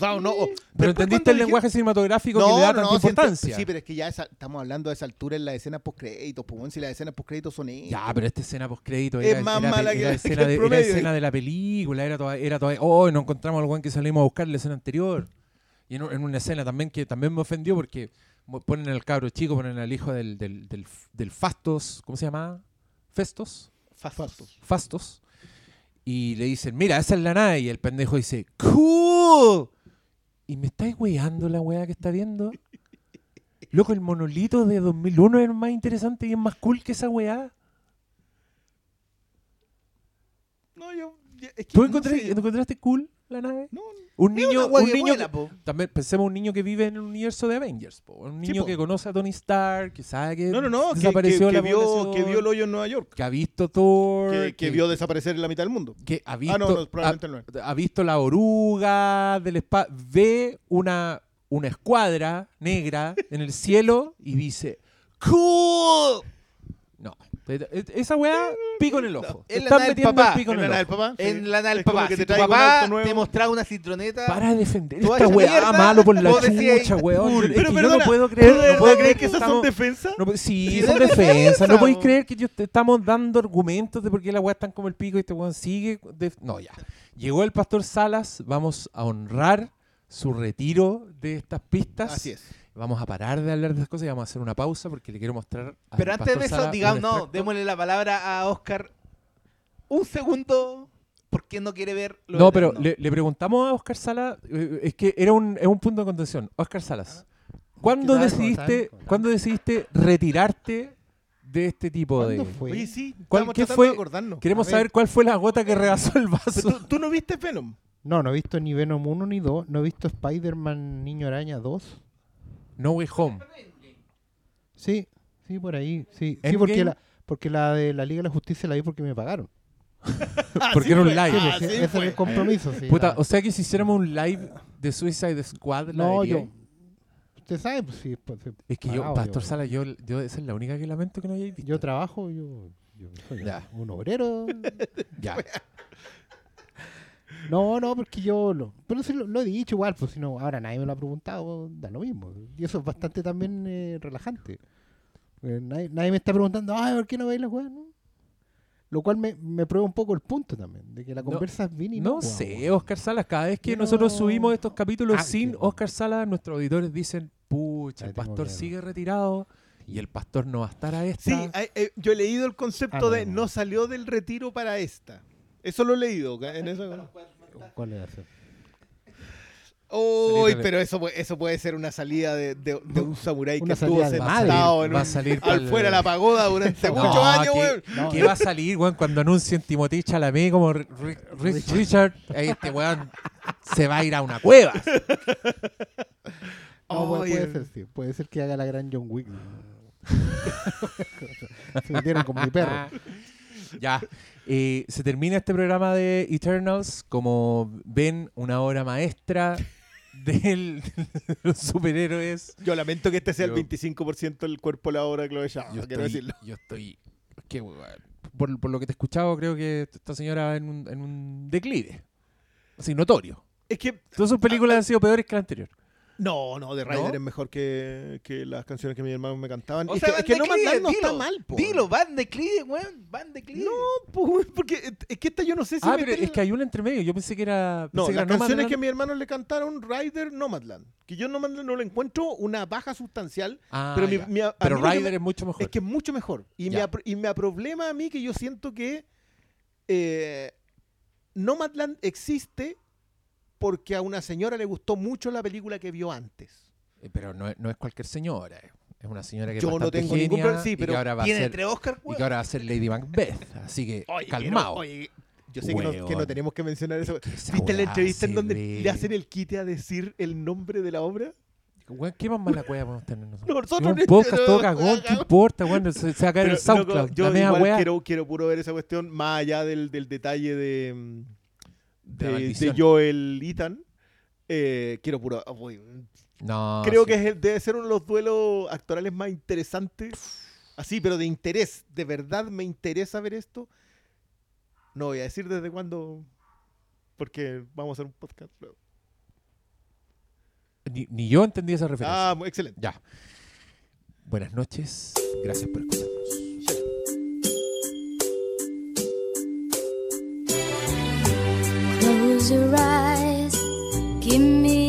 O sea, no, o- Pero entendiste el dije- lenguaje cinematográfico que le da tanta importancia. Sí, pero es que ya esa- estamos hablando de esa altura en la escena post-créditos. Pues, si las escenas post-créditos son esas. Ya, pero esta escena post-crédito Es era, más era, mala que- era que escena el de, era escena de la película, era toda, era toda, oh, no encontramos al weón que salimos a buscar en la escena anterior. Y en, un- en una escena también que también me ofendió porque ponen al cabro chico, ponen al hijo del, del, del, del Fastos, ¿cómo se llama? Festos, Fastos. Fastos. Y le dicen, mira, esa es la nave. Y el pendejo dice, ¡Cool! ¿Y me estáis weando la weá que está viendo? Loco, el monolito de 2001 es más interesante y es más cool que esa weá. No, yo. ya- Es que ¿Tú no encontraste, sé. encontraste cool la nave? No, Un niño, un niño vuela, que- po. también pensemos un niño que vive en el universo de Avengers, po. un niño que conoce a Tony Stark, que sabe que no, no, no, que, que, desapareció que la vio, que vio el hoyo en Nueva York. que ha visto Thor, Que, que vio desaparecer en la mitad del mundo. que ha visto, Ah, no, no, probablemente ha, no es. ha visto la oruga del espacio, ve una, una escuadra negra en el cielo y dice, ¡Cool! No, esa weá, pico en el ojo. Es la Están nave del metiendo papá. el pico en ¿En la el ojo. del papá? En la nave del Es como papá. que Si te tu traigo un papá auto nuevo. te mostraba una citroneta. Para de defender Toda esta weá, mierda, malo por la vos decías, chucha, weón. Es Pero que yo no puedo ¿tú creer, no puedo creer que esas son estamos- defensas? no, sí, Sí, son es defensa, defensas. No podéis po. creer que yo te estamos dando argumentos de por qué la weá están como el pico y este weón sigue. de- No, ya. Llegó el pastor Salas. Vamos a honrar su retiro de estas pistas. Así es. Vamos a parar de hablar de estas cosas y vamos a hacer una pausa porque le quiero mostrar. Pero antes de eso, digamos, no, démosle la palabra a Oscar un segundo porque no quiere ver lo No, pero le, le preguntamos a Oscar Salas. eh, es que era un, es un punto de contención. Oscar Salas, ¿cuándo ¿Qué tal? decidiste, ¿Cómo están? ¿cuándo decidiste retirarte de este tipo de.? ¿Cuándo fue? Oye, sí, ¿Cuál- estamos qué tratando fue? de acordarnos. Queremos saber cuál fue la gota que rebasó el vaso. ¿Tú, tú no viste Venom? No, no he visto ni Venom 1 ni 2. No he visto Spider-Man Niño Araña 2. No Way Home. Sí, sí, por ahí. Sí, sí porque, la, porque la de la Liga de la Justicia la vi porque me pagaron. Porque era un live. Sí, Ah, pues, sí, ese es fue. el compromiso. Sí, Puta, o sea que si hiciéramos un live de Suicide Squad, la no, vería. yo. Usted sabe, pues sí. pues, sí, Es que yo, pagado, Pastor yo- Sala, yo, yo esa es la única que lamento que no hayáis visto. Yo trabajo, yo, yo soy Ya. un obrero. ya. No, no, porque yo lo, pero sí lo, lo he dicho igual, pues si no, ahora nadie me lo ha preguntado, da lo mismo. Y eso es bastante también eh, relajante. Eh, nadie, nadie me está preguntando, ay, ¿por qué no veis la weá? No. Lo cual me, me prueba un poco el punto también, de que la No, conversa es bien y No no. sé, Oscar Salas, cada vez que nosotros no- subimos estos capítulos Ah, sin que- Oscar Salas, nuestros auditores dicen, pucha, el pastor miedo. sigue retirado y el pastor no va a estar a esta. Sí, eh, eh, yo he leído el concepto Ah, no, de no. no salió del retiro para esta. Eso lo he leído. En eso, ¿Cuál es ese? Uy, pero eso, eso puede ser una salida de, de- de un samurái que estuvo sentado en Va a salir al fuera de la pagoda durante No, muchos años, weón. No, ¿Qué va a salir, weón, cuando anuncien Timothy Chalamet como Ri- Ri- Ri- Richard? ahí Este weón se va a ir a una cueva. No, puede, ser, sí. Puede ser que haga la gran John Wick. Se metieron con mi perro. Ya. Eh, se termina este programa de Eternals. Como ven, una obra maestra del- de los superhéroes. Yo lamento que este sea Yo- el 25% del cuerpo de la obra de Chloe Zhao, Yo quiero estoy, decirlo. yo estoy. qué por, por lo que te he escuchado, creo que esta señora va en un, en un declive. Así, notorio. Es que, Todas sus películas han sido peores que la anterior. No, no, The Rider ¿No? es mejor que, que las canciones que mis hermanos me cantaban. O es, sea, que, es que no no dilo, está mal, po. Dilo, van de declive, weón. Van de declive. No, po, porque es que esta yo no sé si ah, pero es que hay una entre medio. Yo pensé que era. No, que las era canciones que mis hermanos le cantaron, Rider, Nomadland. Que yo Nomadland no le encuentro una baja sustancial, Ah, pero mi- mi- a- Pero me- es mucho mejor. es que es mucho mejor. Y me, y me aproblema a mí que yo siento que eh, Nomadland existe porque a una señora le gustó mucho la película que vio antes. Eh, Pero no es, no es cualquier señora. eh. Es una señora que Yo es no tengo ningún genia problema, sí, pero ahora va a Tiene ser tres Oscar, y que ahora va a ser Lady Macbeth. Así que Oye, calmado. pero, oye, yo sé que no, que no Weón. tenemos que mencionar eso. ¿Viste la entrevista en donde ve- le hacen el quite a decir el nombre de la obra? Weón, ¿Qué más mala cueva podemos tener nosotros? No, nosotros un podcast todo cagón, ¿qué importa, weón? Se, va a caer el SoundCloud. yo la igual quiero, quiero puro ver esa cuestión más allá del, del detalle de, mm, de de Joel Ethan. Eh, quiero puro. oh, No, creo sí. que es el- debe ser uno de los duelos actorales más interesantes. Así, pero de interés. De verdad me interesa ver esto. No voy a decir desde cuándo. Porque vamos a hacer un podcast luego. Ni, ni yo entendí esa referencia. Ah, muy excelente. Ya. Buenas noches. Gracias por escucharnos. to rise. Give me